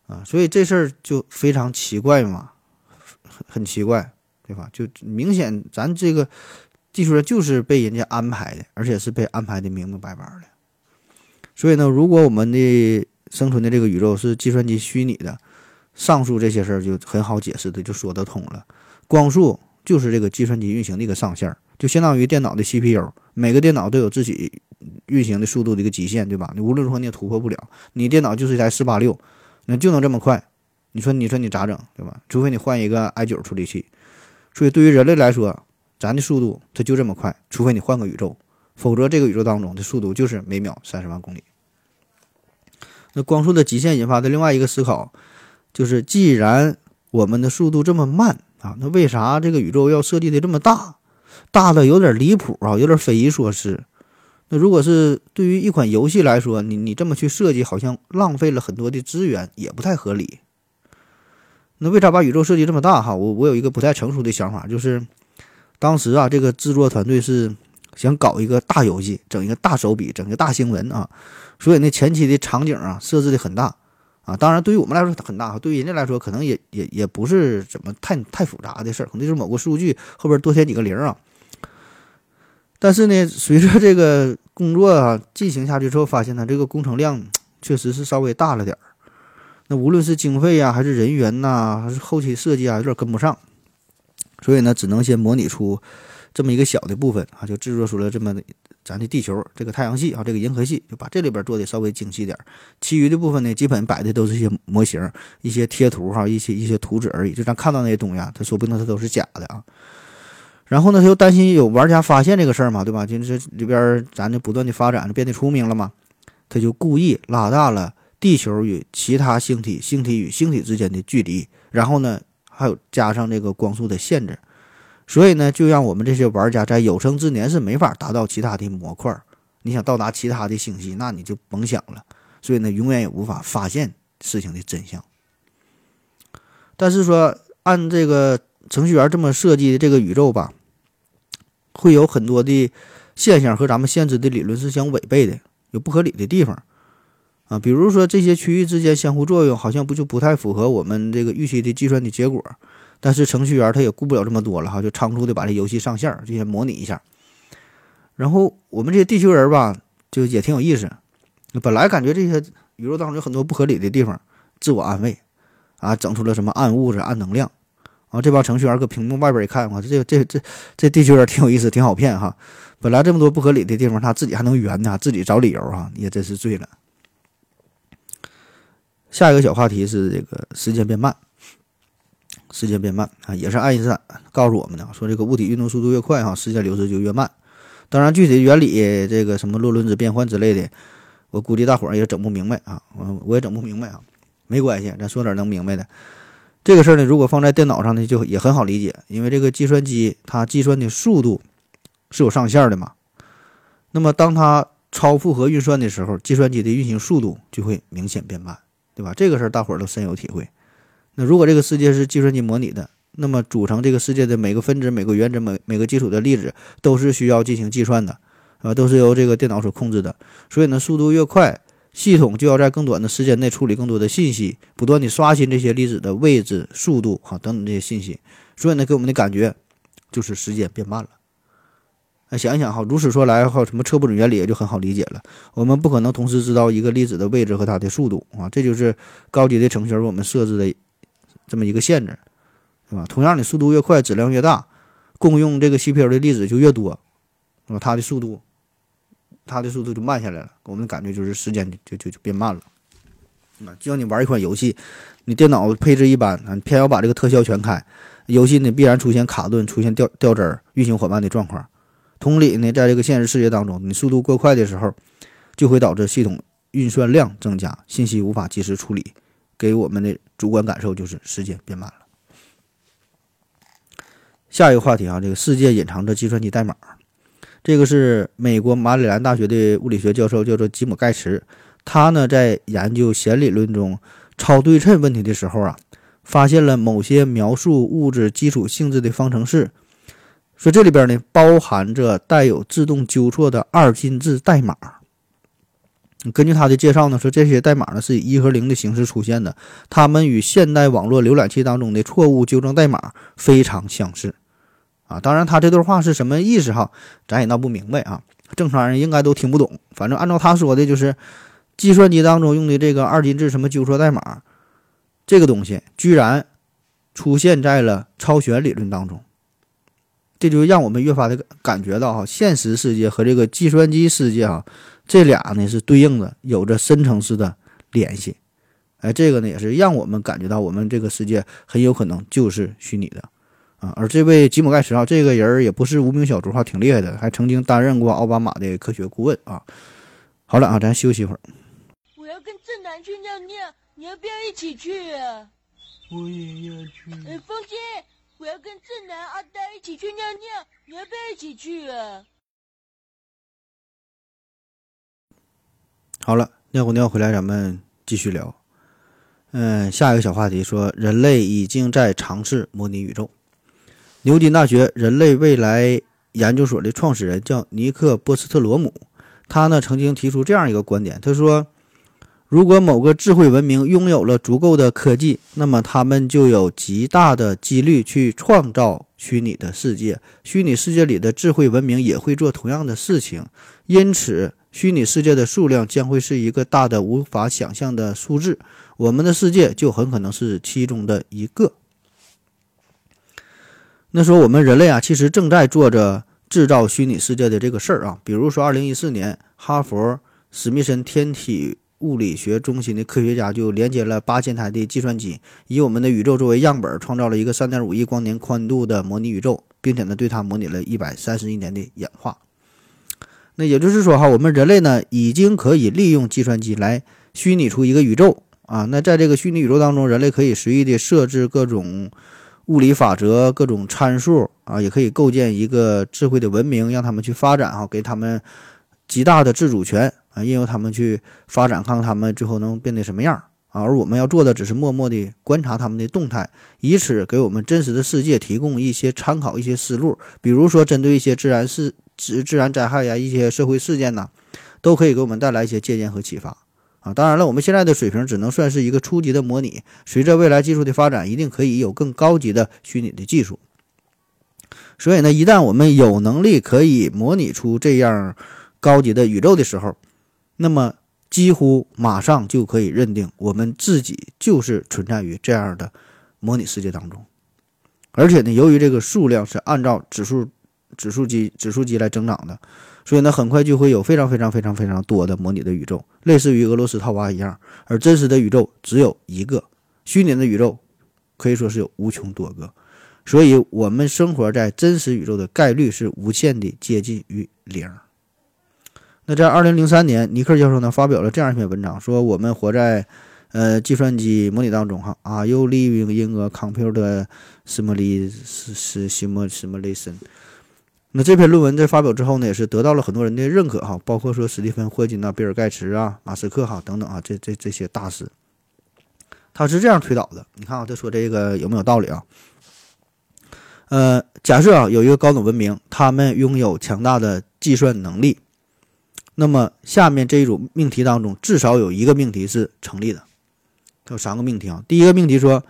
啊，所以这事儿就非常奇怪嘛，很很奇怪，对吧？就明显咱这个技术就是被人家安排的，而且是被安排的明明白白的。所以呢，如果我们的生存的这个宇宙是计算机虚拟的，上述这些事儿就很好解释的，就说得通了。光速就是这个计算机运行的一个上限，就相当于电脑的 CPU，每个电脑都有自己运行的速度的一个极限，对吧？你无论如何你也突破不了，你电脑就是一台四八六。那就能这么快，你说你说你咋整，对吧？除非你换一个 i 九处理器。所以对于人类来说，咱的速度它就这么快，除非你换个宇宙，否则这个宇宙当中的速度就是每秒三十万公里。那光速的极限引发的另外一个思考，就是既然我们的速度这么慢啊，那为啥这个宇宙要设计的这么大，大的有点离谱啊，有点匪夷所思。那如果是对于一款游戏来说，你你这么去设计，好像浪费了很多的资源，也不太合理。那为啥把宇宙设计这么大？哈，我我有一个不太成熟的想法，就是当时啊，这个制作团队是想搞一个大游戏，整一个大手笔，整个大新闻啊，所以呢，前期的场景啊设置的很大啊。当然，对于我们来说很大，对于人家来说可能也也也不是怎么太太复杂的事儿，可能就是某个数据后边多添几个零啊。但是呢，随着这个工作啊进行下去之后，发现呢，这个工程量确实是稍微大了点儿。那无论是经费呀，还是人员呐，还是后期设计啊，有点跟不上。所以呢，只能先模拟出这么一个小的部分啊，就制作出了这么咱的地球这个太阳系啊，这个银河系，就把这里边做的稍微精细点儿。其余的部分呢，基本摆的都是一些模型、一些贴图哈、一些一些图纸而已。就咱看到那些东西啊，它说不定它都是假的啊。然后呢，他又担心有玩家发现这个事儿嘛，对吧？就是里边咱就不断的发展，变得出名了嘛，他就故意拉大了地球与其他星体、星体与星体之间的距离，然后呢，还有加上这个光速的限制，所以呢，就让我们这些玩家在有生之年是没法达到其他的模块。你想到达其他的星系，那你就甭想了。所以呢，永远也无法发现事情的真相。但是说，按这个程序员这么设计的这个宇宙吧。会有很多的现象和咱们现知的理论是相违背的，有不合理的地方啊。比如说这些区域之间相互作用，好像不就不太符合我们这个预期的计算的结果。但是程序员他也顾不了这么多了哈，就仓促的把这游戏上线，就先模拟一下。然后我们这些地球人吧，就也挺有意思。本来感觉这些宇宙当中有很多不合理的地方，自我安慰啊，整出了什么暗物质、暗能量。啊，这帮程序员搁屏幕外边一看，哇，这这这这地球人挺有意思，挺好骗哈。本来这么多不合理的地方，他自己还能圆呢，自己找理由哈，也真是醉了。下一个小话题是这个时间变慢，时间变慢啊，也是爱因斯坦告诉我们的，说这个物体运动速度越快哈，时间流逝就越慢。当然，具体的原理，这个什么洛伦兹变换之类的，我估计大伙儿也整不明白啊，我我也整不明白啊，没关系，咱说点能明白的。这个事儿呢，如果放在电脑上呢，就也很好理解，因为这个计算机它计算的速度是有上限的嘛。那么当它超负荷运算的时候，计算机的运行速度就会明显变慢，对吧？这个事儿大伙儿都深有体会。那如果这个世界是计算机模拟的，那么组成这个世界的每个分子、每个原子、每每个基础的粒子都是需要进行计算的，啊，都是由这个电脑所控制的。所以呢，速度越快。系统就要在更短的时间内处理更多的信息，不断的刷新这些粒子的位置、速度，哈等等这些信息，所以呢，给我们的感觉就是时间变慢了。那想一想哈，如此说来，哈，什么测不准原理也就很好理解了。我们不可能同时知道一个粒子的位置和它的速度啊，这就是高级的程序为我们设置的这么一个限制，对吧？同样的速度越快，质量越大，共用这个 CPU 的粒子就越多，那么它的速度。它的速度就慢下来了，我们的感觉就是时间就就就变慢了。啊，就像你玩一款游戏，你电脑配置一般啊，偏要把这个特效全开，游戏呢必然出现卡顿、出现掉掉帧、运行缓慢的状况。同理呢，在这个现实世界当中，你速度过快的时候，就会导致系统运算量增加，信息无法及时处理，给我们的主观感受就是时间变慢了。下一个话题啊，这个世界隐藏着计算机代码，这个是美国马里兰大学的物理学教授，叫做吉姆盖茨。他呢在研究弦理论中超对称问题的时候啊，发现了某些描述物质基础性质的方程式，说这里边呢包含着带有自动纠错的二进制代码。根据他的介绍呢，说这些代码呢是以一和零的形式出现的，它们与现代网络浏览器当中的错误纠正代码非常相似。啊，当然，他这段话是什么意思哈？咱也闹不明白啊。正常人应该都听不懂。反正按照他说的，就是计算机当中用的这个二进制什么纠错代码，这个东西居然出现在了超弦理论当中。这就让我们越发的感觉到哈，现实世界和这个计算机世界哈，这俩呢是对应的，有着深层次的联系。哎，这个呢也是让我们感觉到我们这个世界很有可能就是虚拟的。啊，而这位吉姆盖茨啊，这个人儿也不是无名小卒哈，挺厉害的，还曾经担任过奥巴马的科学顾问啊。好了啊，咱休息一会儿。我要跟正南去尿尿，你要不要一起去啊？我也要去。呃，风姐，我要跟正南、阿呆一起去尿尿，你要不要一起去啊？好了，尿过尿回来，咱们继续聊。嗯，下一个小话题说，人类已经在尝试模拟宇宙。牛津大学人类未来研究所的创始人叫尼克波斯特罗姆，他呢曾经提出这样一个观点，他说，如果某个智慧文明拥有了足够的科技，那么他们就有极大的几率去创造虚拟的世界，虚拟世界里的智慧文明也会做同样的事情，因此虚拟世界的数量将会是一个大的无法想象的数字，我们的世界就很可能是其中的一个。那说我们人类啊，其实正在做着制造虚拟世界的这个事儿啊。比如说，二零一四年，哈佛史密森天体物理学中心的科学家就连接了八千台的计算机，以我们的宇宙作为样本，创造了一个三点五亿光年宽度的模拟宇宙，并且呢，对它模拟了一百三十亿年的演化。那也就是说哈，我们人类呢，已经可以利用计算机来虚拟出一个宇宙啊。那在这个虚拟宇宙当中，人类可以随意的设置各种。物理法则各种参数啊，也可以构建一个智慧的文明，让他们去发展啊，给他们极大的自主权啊，任由他们去发展，看看他们最后能变得什么样啊。而我们要做的只是默默地观察他们的动态，以此给我们真实的世界提供一些参考、一些思路。比如说，针对一些自然事、自自然灾害呀、一些社会事件呐，都可以给我们带来一些借鉴和启发。啊，当然了，我们现在的水平只能算是一个初级的模拟。随着未来技术的发展，一定可以有更高级的虚拟的技术。所以呢，一旦我们有能力可以模拟出这样高级的宇宙的时候，那么几乎马上就可以认定我们自己就是存在于这样的模拟世界当中。而且呢，由于这个数量是按照指数指数级指数级来增长的。所以呢，很快就会有非常非常非常非常多的模拟的宇宙，类似于俄罗斯套娃一样。而真实的宇宙只有一个，虚拟的宇宙可以说是有无穷多个。所以，我们生活在真实宇宙的概率是无限的接近于零。那在二零零三年，尼克教授呢发表了这样一篇文章，说我们活在呃计算机模拟当中哈啊，You live in a computer simulation。那这篇论文在发表之后呢，也是得到了很多人的认可哈，包括说史蒂芬·霍金呐、比尔·盖茨啊、马斯克哈等等啊，这这这些大师，他是这样推导的。你看啊，他说这个有没有道理啊？呃，假设啊有一个高等文明，他们拥有强大的计算能力，那么下面这一组命题当中，至少有一个命题是成立的。它有三个命题啊，第一个命题说，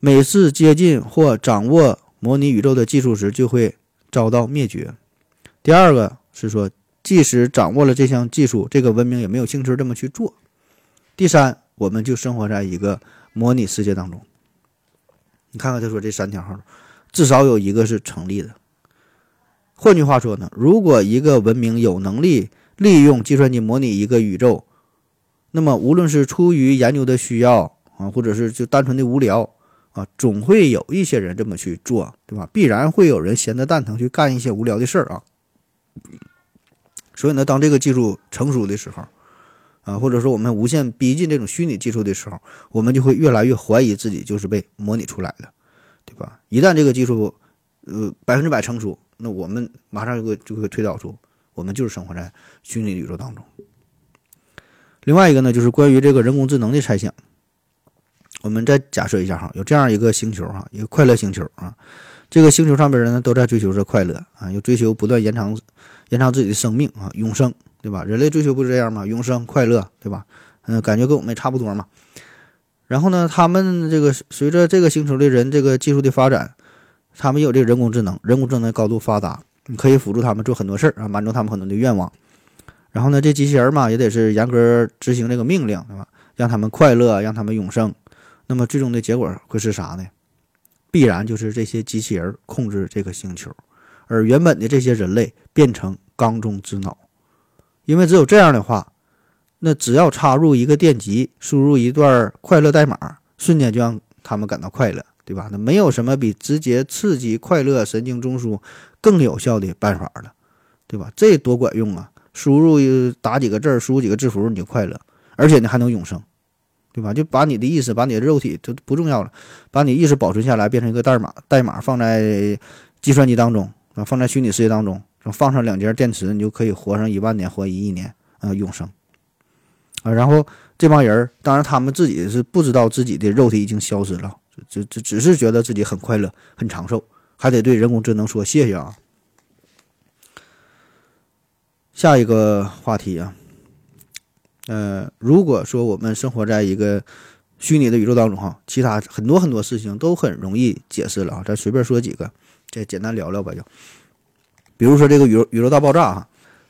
每次接近或掌握模拟宇宙的技术时，就会。遭到灭绝。第二个是说，即使掌握了这项技术，这个文明也没有兴趣这么去做。第三，我们就生活在一个模拟世界当中。你看看他说这三条号，至少有一个是成立的。换句话说呢，如果一个文明有能力利用计算机模拟一个宇宙，那么无论是出于研究的需要啊，或者是就单纯的无聊啊，总会有一些人这么去做，对吧？必然会有人闲得蛋疼去干一些无聊的事儿啊。所以呢，当这个技术成熟的时候，啊，或者说我们无限逼近这种虚拟技术的时候，我们就会越来越怀疑自己就是被模拟出来的，对吧？一旦这个技术，呃，百分之百成熟，那我们马上就会就会推导出，我们就是生活在虚拟宇宙当中。另外一个呢，就是关于这个人工智能的猜想。我们再假设一下哈，有这样一个星球哈，一个快乐星球啊，这个星球上边人呢都在追求着快乐啊，又追求不断延长延长自己的生命啊，永生。对吧？人类追求不是这样吗？永生快乐，对吧？嗯，感觉跟我们也差不多嘛。然后呢，他们这个随着这个星球的人这个技术的发展，他们有这个人工智能，人工智能高度发达，你可以辅助他们做很多事儿啊，满足他们很多的愿望。然后呢，这机器人嘛，也得是严格执行这个命令，对吧？让他们快乐，让他们永生。那么最终的结果会是啥呢？必然就是这些机器人控制这个星球，而原本的这些人类变成缸中之脑。因为只有这样的话，那只要插入一个电极，输入一段快乐代码，瞬间就让他们感到快乐，对吧？那没有什么比直接刺激快乐神经中枢更有效的办法了，对吧？这多管用啊！输入打几个字儿，输入几个字符，你就快乐，而且你还能永生，对吧？就把你的意识，把你的肉体就不重要了，把你意识保存下来，变成一个代码，代码放在计算机当中啊，放在虚拟世界当中。放上两节电池，你就可以活上一万年，活一亿年，啊，永生，啊，然后这帮人，当然他们自己是不知道自己的肉体已经消失了，只只只是觉得自己很快乐，很长寿，还得对人工智能说谢谢啊。下一个话题啊，呃，如果说我们生活在一个虚拟的宇宙当中哈，其他很多很多事情都很容易解释了啊，咱随便说几个，这简单聊聊吧就。比如说这个宇宙宇宙大爆炸哈，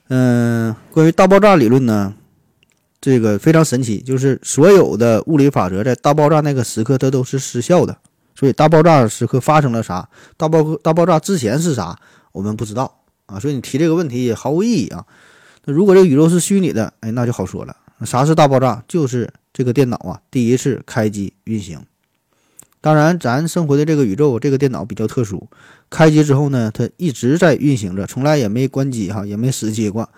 嗯，关于大爆炸理论呢，这个非常神奇，就是所有的物理法则在大爆炸那个时刻它都是失效的，所以大爆炸时刻发生了啥，大爆大爆炸之前是啥，我们不知道啊，所以你提这个问题也毫无意义啊。那如果这个宇宙是虚拟的，哎，那就好说了，啥是大爆炸？就是这个电脑啊第一次开机运行。当然，咱生活的这个宇宙，这个电脑比较特殊。开机之后呢，它一直在运行着，从来也没关机哈，也没死机过。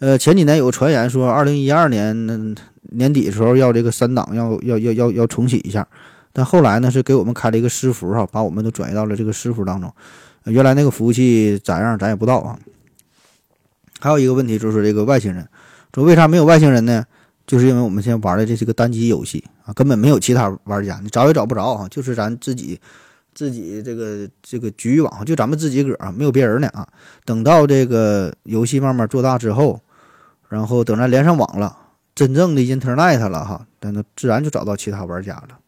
呃，前几年有个传言说，二零一二年年底的时候要这个三档要要要要要重启一下，但后来呢是给我们开了一个私服哈，把我们都转移到了这个私服当中。原来那个服务器咋样，咱也不知道啊。还有一个问题就是这个外星人，说为啥没有外星人呢？就是因为我们现在玩的这是个单机游戏啊，根本没有其他玩家，你找也找不着啊，就是咱自己自己这个这个局域网，就咱们自己个儿，没有别人呢啊。等到这个游戏慢慢做大之后，然后等咱连上网了，真正的 Internet 了哈，那那自然就找到其他玩家了。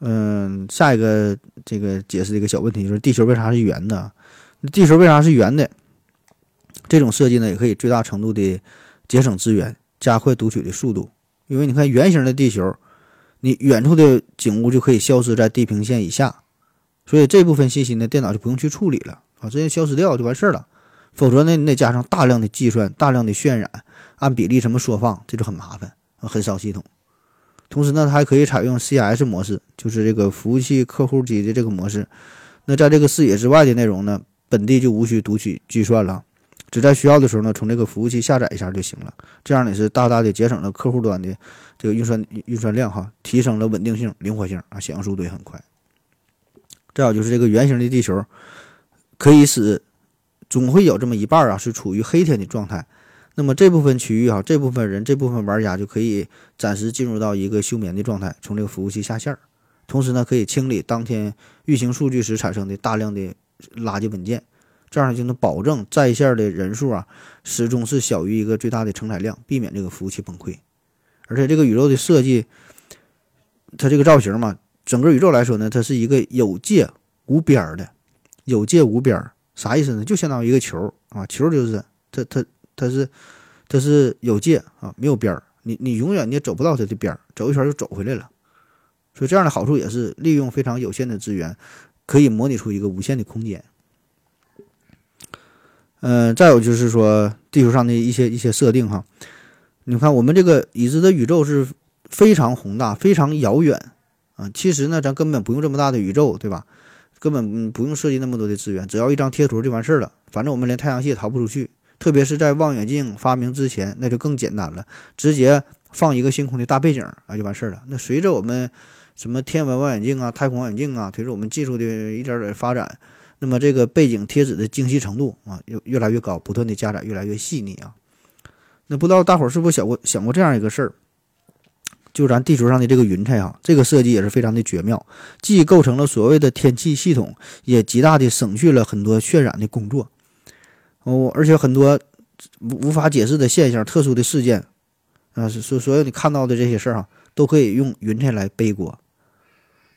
嗯，下一个这个解释的一个小问题就是地球为啥是圆的？地球为啥是圆的？这种设计呢，也可以最大程度的节省资源。加快读取的速度，因为你看圆形的地球，你远处的景物就可以消失在地平线以下，所以这部分信息呢，电脑就不用去处理了啊，直接消失掉就完事儿了。否则呢，你得加上大量的计算、大量的渲染，按比例什么缩放，这就很麻烦，很烧系统。同时呢，它还可以采用 CS 模式，就是这个服务器客户机的这个模式。那在这个视野之外的内容呢，本地就无需读取计算了。只在需要的时候呢，从这个服务器下载一下就行了。这样呢是大大的节省了客户端的这个运算运算量哈，提升了稳定性、灵活性啊，响应速度也很快。再有就是这个圆形的地球，可以使总会有这么一半啊是处于黑天的状态。那么这部分区域哈，这部分人、这部分玩家就可以暂时进入到一个休眠的状态，从这个服务器下线儿。同时呢，可以清理当天运行数据时产生的大量的垃圾文件。这样就能保证在线的人数啊，始终是小于一个最大的承载量，避免这个服务器崩溃。而且这个宇宙的设计，它这个造型嘛，整个宇宙来说呢，它是一个有界无边儿的，有界无边儿啥意思呢？就相当于一个球啊，球就是它它它是它是有界啊，没有边儿，你你永远你也走不到它的边儿，走一圈就走回来了。所以这样的好处也是利用非常有限的资源，可以模拟出一个无限的空间。嗯，再有就是说地球上的一些一些设定哈，你看我们这个已知的宇宙是非常宏大、非常遥远啊。其实呢，咱根本不用这么大的宇宙，对吧？根本不用设计那么多的资源，只要一张贴图就完事儿了。反正我们连太阳系也逃不出去。特别是在望远镜发明之前，那就更简单了，直接放一个星空的大背景啊，就完事儿了。那随着我们什么天文望远镜啊、太空望远镜啊，随着我们技术的一点点发展，那么这个背景贴纸的精细程度啊，越越来越高，不断的加载越来越细腻啊。那不知道大伙儿是不是想过想过这样一个事儿？就咱地球上的这个云彩啊，这个设计也是非常的绝妙，既构成了所谓的天气系统，也极大的省去了很多渲染的工作。哦，而且很多无无法解释的现象、特殊的事件，啊，所所有你看到的这些事儿啊，都可以用云彩来背锅。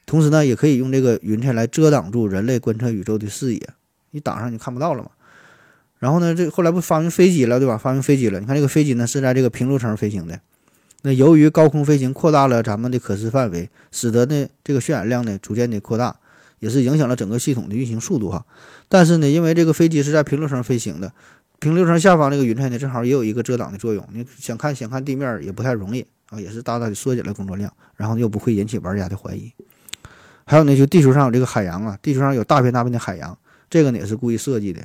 同时呢，也可以用这个云彩来遮挡住人类观测宇宙的视野，你挡上你看不到了嘛。然后呢，这后来不发明飞机了，对吧？发明飞机了，你看这个飞机呢是在这个平流层飞行的。那由于高空飞行扩大了咱们的可视范围，使得呢这个渲染量呢逐渐的扩大。也是影响了整个系统的运行速度哈，但是呢，因为这个飞机是在平流层飞行的，平流层下方这个云彩呢，正好也有一个遮挡的作用，你想看想看地面也不太容易啊，也是大大的缩减了工作量，然后又不会引起玩家的怀疑。还有呢，就地球上有这个海洋啊，地球上有大片大片的海洋，这个呢也是故意设计的。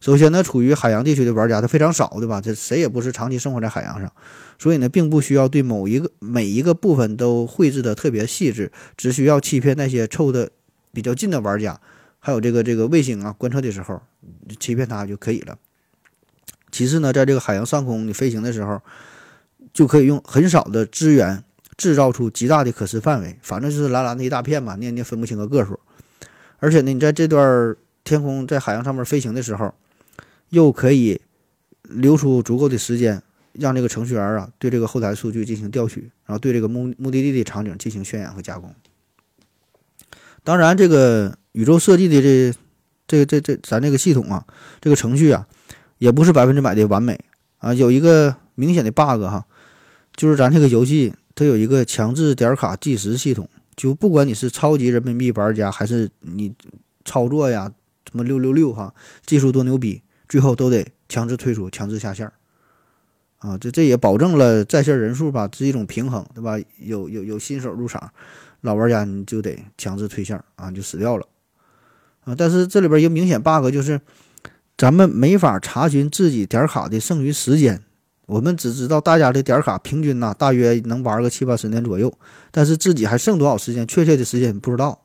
首先呢，处于海洋地区的玩家他非常少，对吧？这谁也不是长期生活在海洋上，所以呢，并不需要对某一个每一个部分都绘制的特别细致，只需要欺骗那些凑的。比较近的玩家，还有这个这个卫星啊，观测的时候欺骗它就可以了。其次呢，在这个海洋上空你飞行的时候，就可以用很少的资源制造出极大的可视范围，反正就是蓝蓝的一大片嘛，你也你也分不清个个数。而且呢，你在这段天空在海洋上面飞行的时候，又可以留出足够的时间，让这个程序员啊对这个后台数据进行调取，然后对这个目目的地的场景进行渲染和加工。当然，这个宇宙设计的这、这、这、这咱这个系统啊，这个程序啊，也不是百分之百的完美啊。有一个明显的 bug 哈，就是咱这个游戏它有一个强制点卡计时系统，就不管你是超级人民币玩家，还是你操作呀什么六六六哈，技术多牛逼，最后都得强制退出、强制下线啊。这这也保证了在线人数吧是一种平衡，对吧？有有有新手入场。老玩家你就得强制退线啊，就死掉了啊！但是这里边一个明显 bug 就是，咱们没法查询自己点卡的剩余时间，我们只知道大家的点卡平均呢，大约能玩个七八十年左右，但是自己还剩多少时间，确切的时间不知道。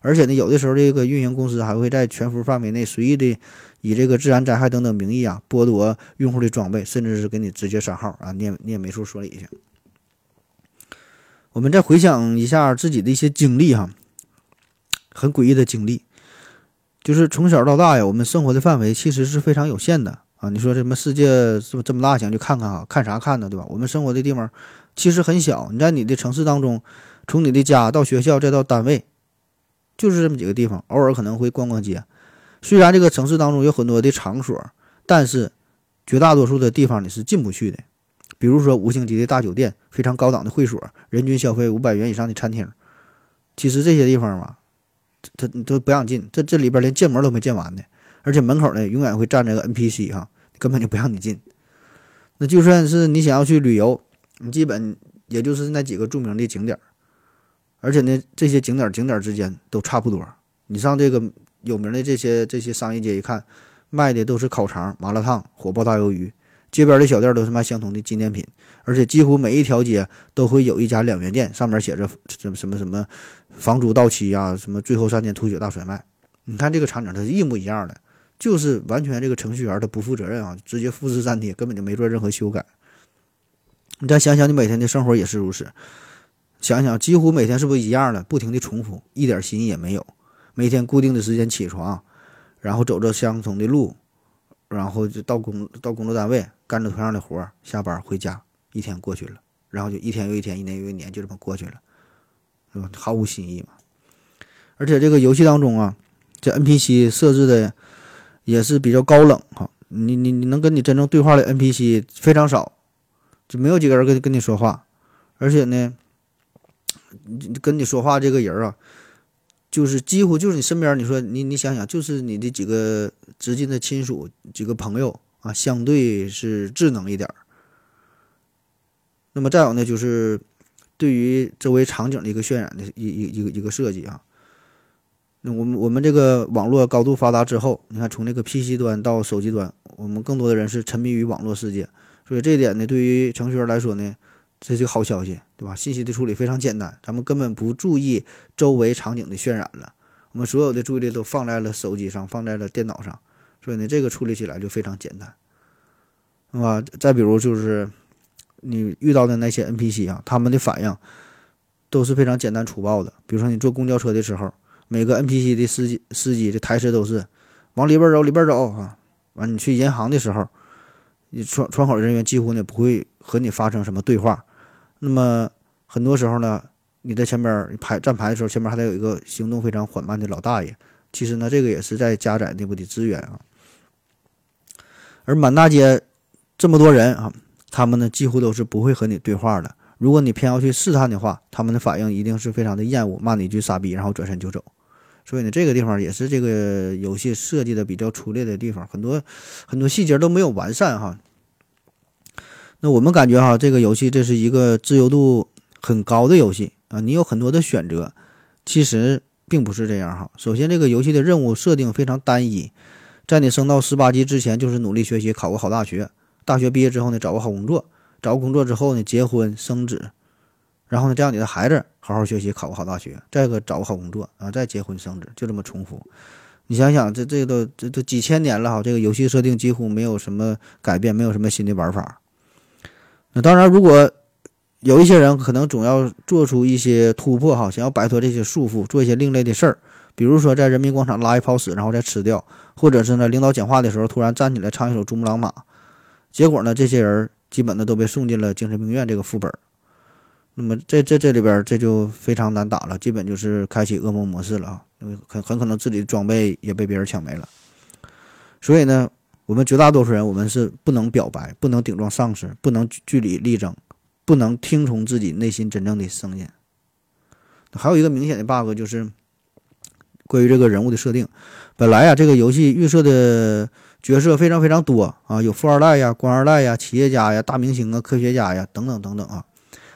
而且呢，有的时候这个运营公司还会在全服范围内随意的以这个自然灾害等等名义啊，剥夺用户的装备，甚至是给你直接删号啊，你也你也没处说理去。我们再回想一下自己的一些经历哈，很诡异的经历，就是从小到大呀，我们生活的范围其实是非常有限的啊。你说什么世界这么这么大，想去看看啊？看啥看呢？对吧？我们生活的地方其实很小，你在你的城市当中，从你的家到学校再到单位，就是这么几个地方，偶尔可能会逛逛街。虽然这个城市当中有很多的场所，但是绝大多数的地方你是进不去的。比如说五星级的大酒店、非常高档的会所、人均消费五百元以上的餐厅，其实这些地方嘛，他都不让进。这这里边连建模都没建完呢，而且门口呢永远会站着个 NPC 哈，根本就不让你进。那就算是你想要去旅游，你基本也就是那几个著名的景点，而且呢这些景点景点之间都差不多。你上这个有名的这些这些商业街一看，卖的都是烤肠、麻辣烫、火爆大鱿鱼。街边的小店都是卖相同的纪念品，而且几乎每一条街都会有一家两元店，上面写着什么什么什么房租到期啊，什么最后三天吐血大甩卖。你看这个场景，它是一模一样的，就是完全这个程序员他不负责任啊，直接复制粘贴，根本就没做任何修改。你再想想，你每天的生活也是如此，想想几乎每天是不是一样的，不停的重复，一点新意也没有。每天固定的时间起床，然后走着相同的路。然后就到工到工作单位干着同样的活儿，下班回家，一天过去了，然后就一天又一天，一年又一年，就这么过去了，对吧？毫无新意嘛。而且这个游戏当中啊，这 NPC 设置的也是比较高冷哈，你你你能跟你真正对话的 NPC 非常少，就没有几个人跟跟你说话，而且呢，跟你说话这个人啊。就是几乎就是你身边，你说你你想想，就是你的几个直近的亲属、几个朋友啊，相对是智能一点儿。那么再有呢，就是对于周围场景的一个渲染的一一一个一个设计啊。那我们我们这个网络高度发达之后，你看从这个 PC 端到手机端，我们更多的人是沉迷于网络世界，所以这一点呢，对于程序员来说呢，这是个好消息，对吧？信息的处理非常简单，咱们根本不注意周围场景的渲染了，我们所有的注意力都放在了手机上，放在了电脑上，所以呢，这个处理起来就非常简单，是吧？再比如就是你遇到的那些 NPC 啊，他们的反应都是非常简单粗暴的，比如说你坐公交车的时候。每个 NPC 的司机司机的台词都是往里边走，里边走啊！完，你去银行的时候，你窗窗口人员几乎呢不会和你发生什么对话。那么很多时候呢，你在前边排站牌的时候，前面还得有一个行动非常缓慢的老大爷。其实呢，这个也是在加载内部的资源啊。而满大街这么多人啊，他们呢几乎都是不会和你对话的。如果你偏要去试探的话，他们的反应一定是非常的厌恶，骂你一句傻逼，然后转身就走。所以呢，这个地方也是这个游戏设计的比较粗略的地方，很多很多细节都没有完善哈。那我们感觉哈，这个游戏这是一个自由度很高的游戏啊，你有很多的选择。其实并不是这样哈。首先，这个游戏的任务设定非常单一，在你升到十八级之前，就是努力学习，考个好大学。大学毕业之后呢，找个好工作，找个工作之后呢，结婚生子。然后呢，再让你的孩子好好学习，考个好大学，再个找个好工作啊，再结婚生子，就这么重复。你想想，这这都这都几千年了哈，这个游戏设定几乎没有什么改变，没有什么新的玩法。那当然，如果有一些人可能总要做出一些突破哈，想要摆脱这些束缚，做一些另类的事儿，比如说在人民广场拉一泡屎，然后再吃掉，或者是呢，领导讲话的时候突然站起来唱一首《珠穆朗玛》，结果呢，这些人基本呢都被送进了精神病院这个副本。那么这这这里边这就非常难打了，基本就是开启噩梦模式了啊！很很可能自己的装备也被别人抢没了。所以呢，我们绝大多数人，我们是不能表白，不能顶撞上司，不能据理力争，不能听从自己内心真正的声音。还有一个明显的 bug 就是关于这个人物的设定，本来啊，这个游戏预设的角色非常非常多啊，有富二代呀、官二代呀、企业家呀、大明星啊、科学家呀等等等等啊。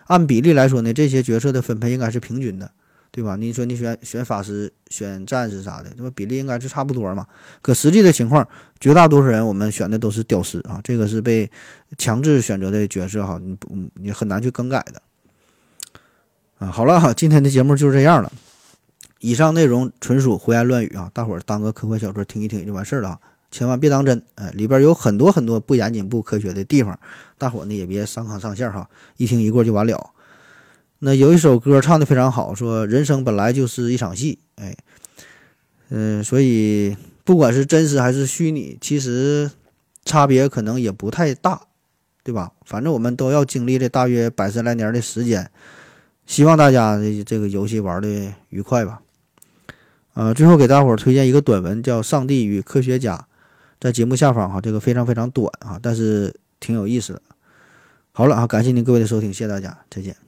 按比例来说呢，这些角色的分配应该是平均的，对吧？你说你选选法师、选战士啥的，这么比例应该是差不多嘛？可实际的情况，绝大多数人我们选的都是屌丝啊，这个是被强制选择的角色哈，你不你很难去更改的啊。好了哈，今天的节目就是这样了，以上内容纯属胡言乱语啊，大伙儿当个科幻小说听一听就完事儿了。千万别当真，哎，里边有很多很多不严谨、不科学的地方，大伙呢也别上纲上线哈，一听一过就完了。那有一首歌唱的非常好，说人生本来就是一场戏，哎，嗯，所以不管是真实还是虚拟，其实差别可能也不太大，对吧？反正我们都要经历这大约百十来年的时间，希望大家这这个游戏玩的愉快吧。呃，最后给大伙儿推荐一个短文，叫《上帝与科学家》。在节目下方哈，这个非常非常短啊，但是挺有意思的。好了啊，感谢您各位的收听，谢谢大家，再见。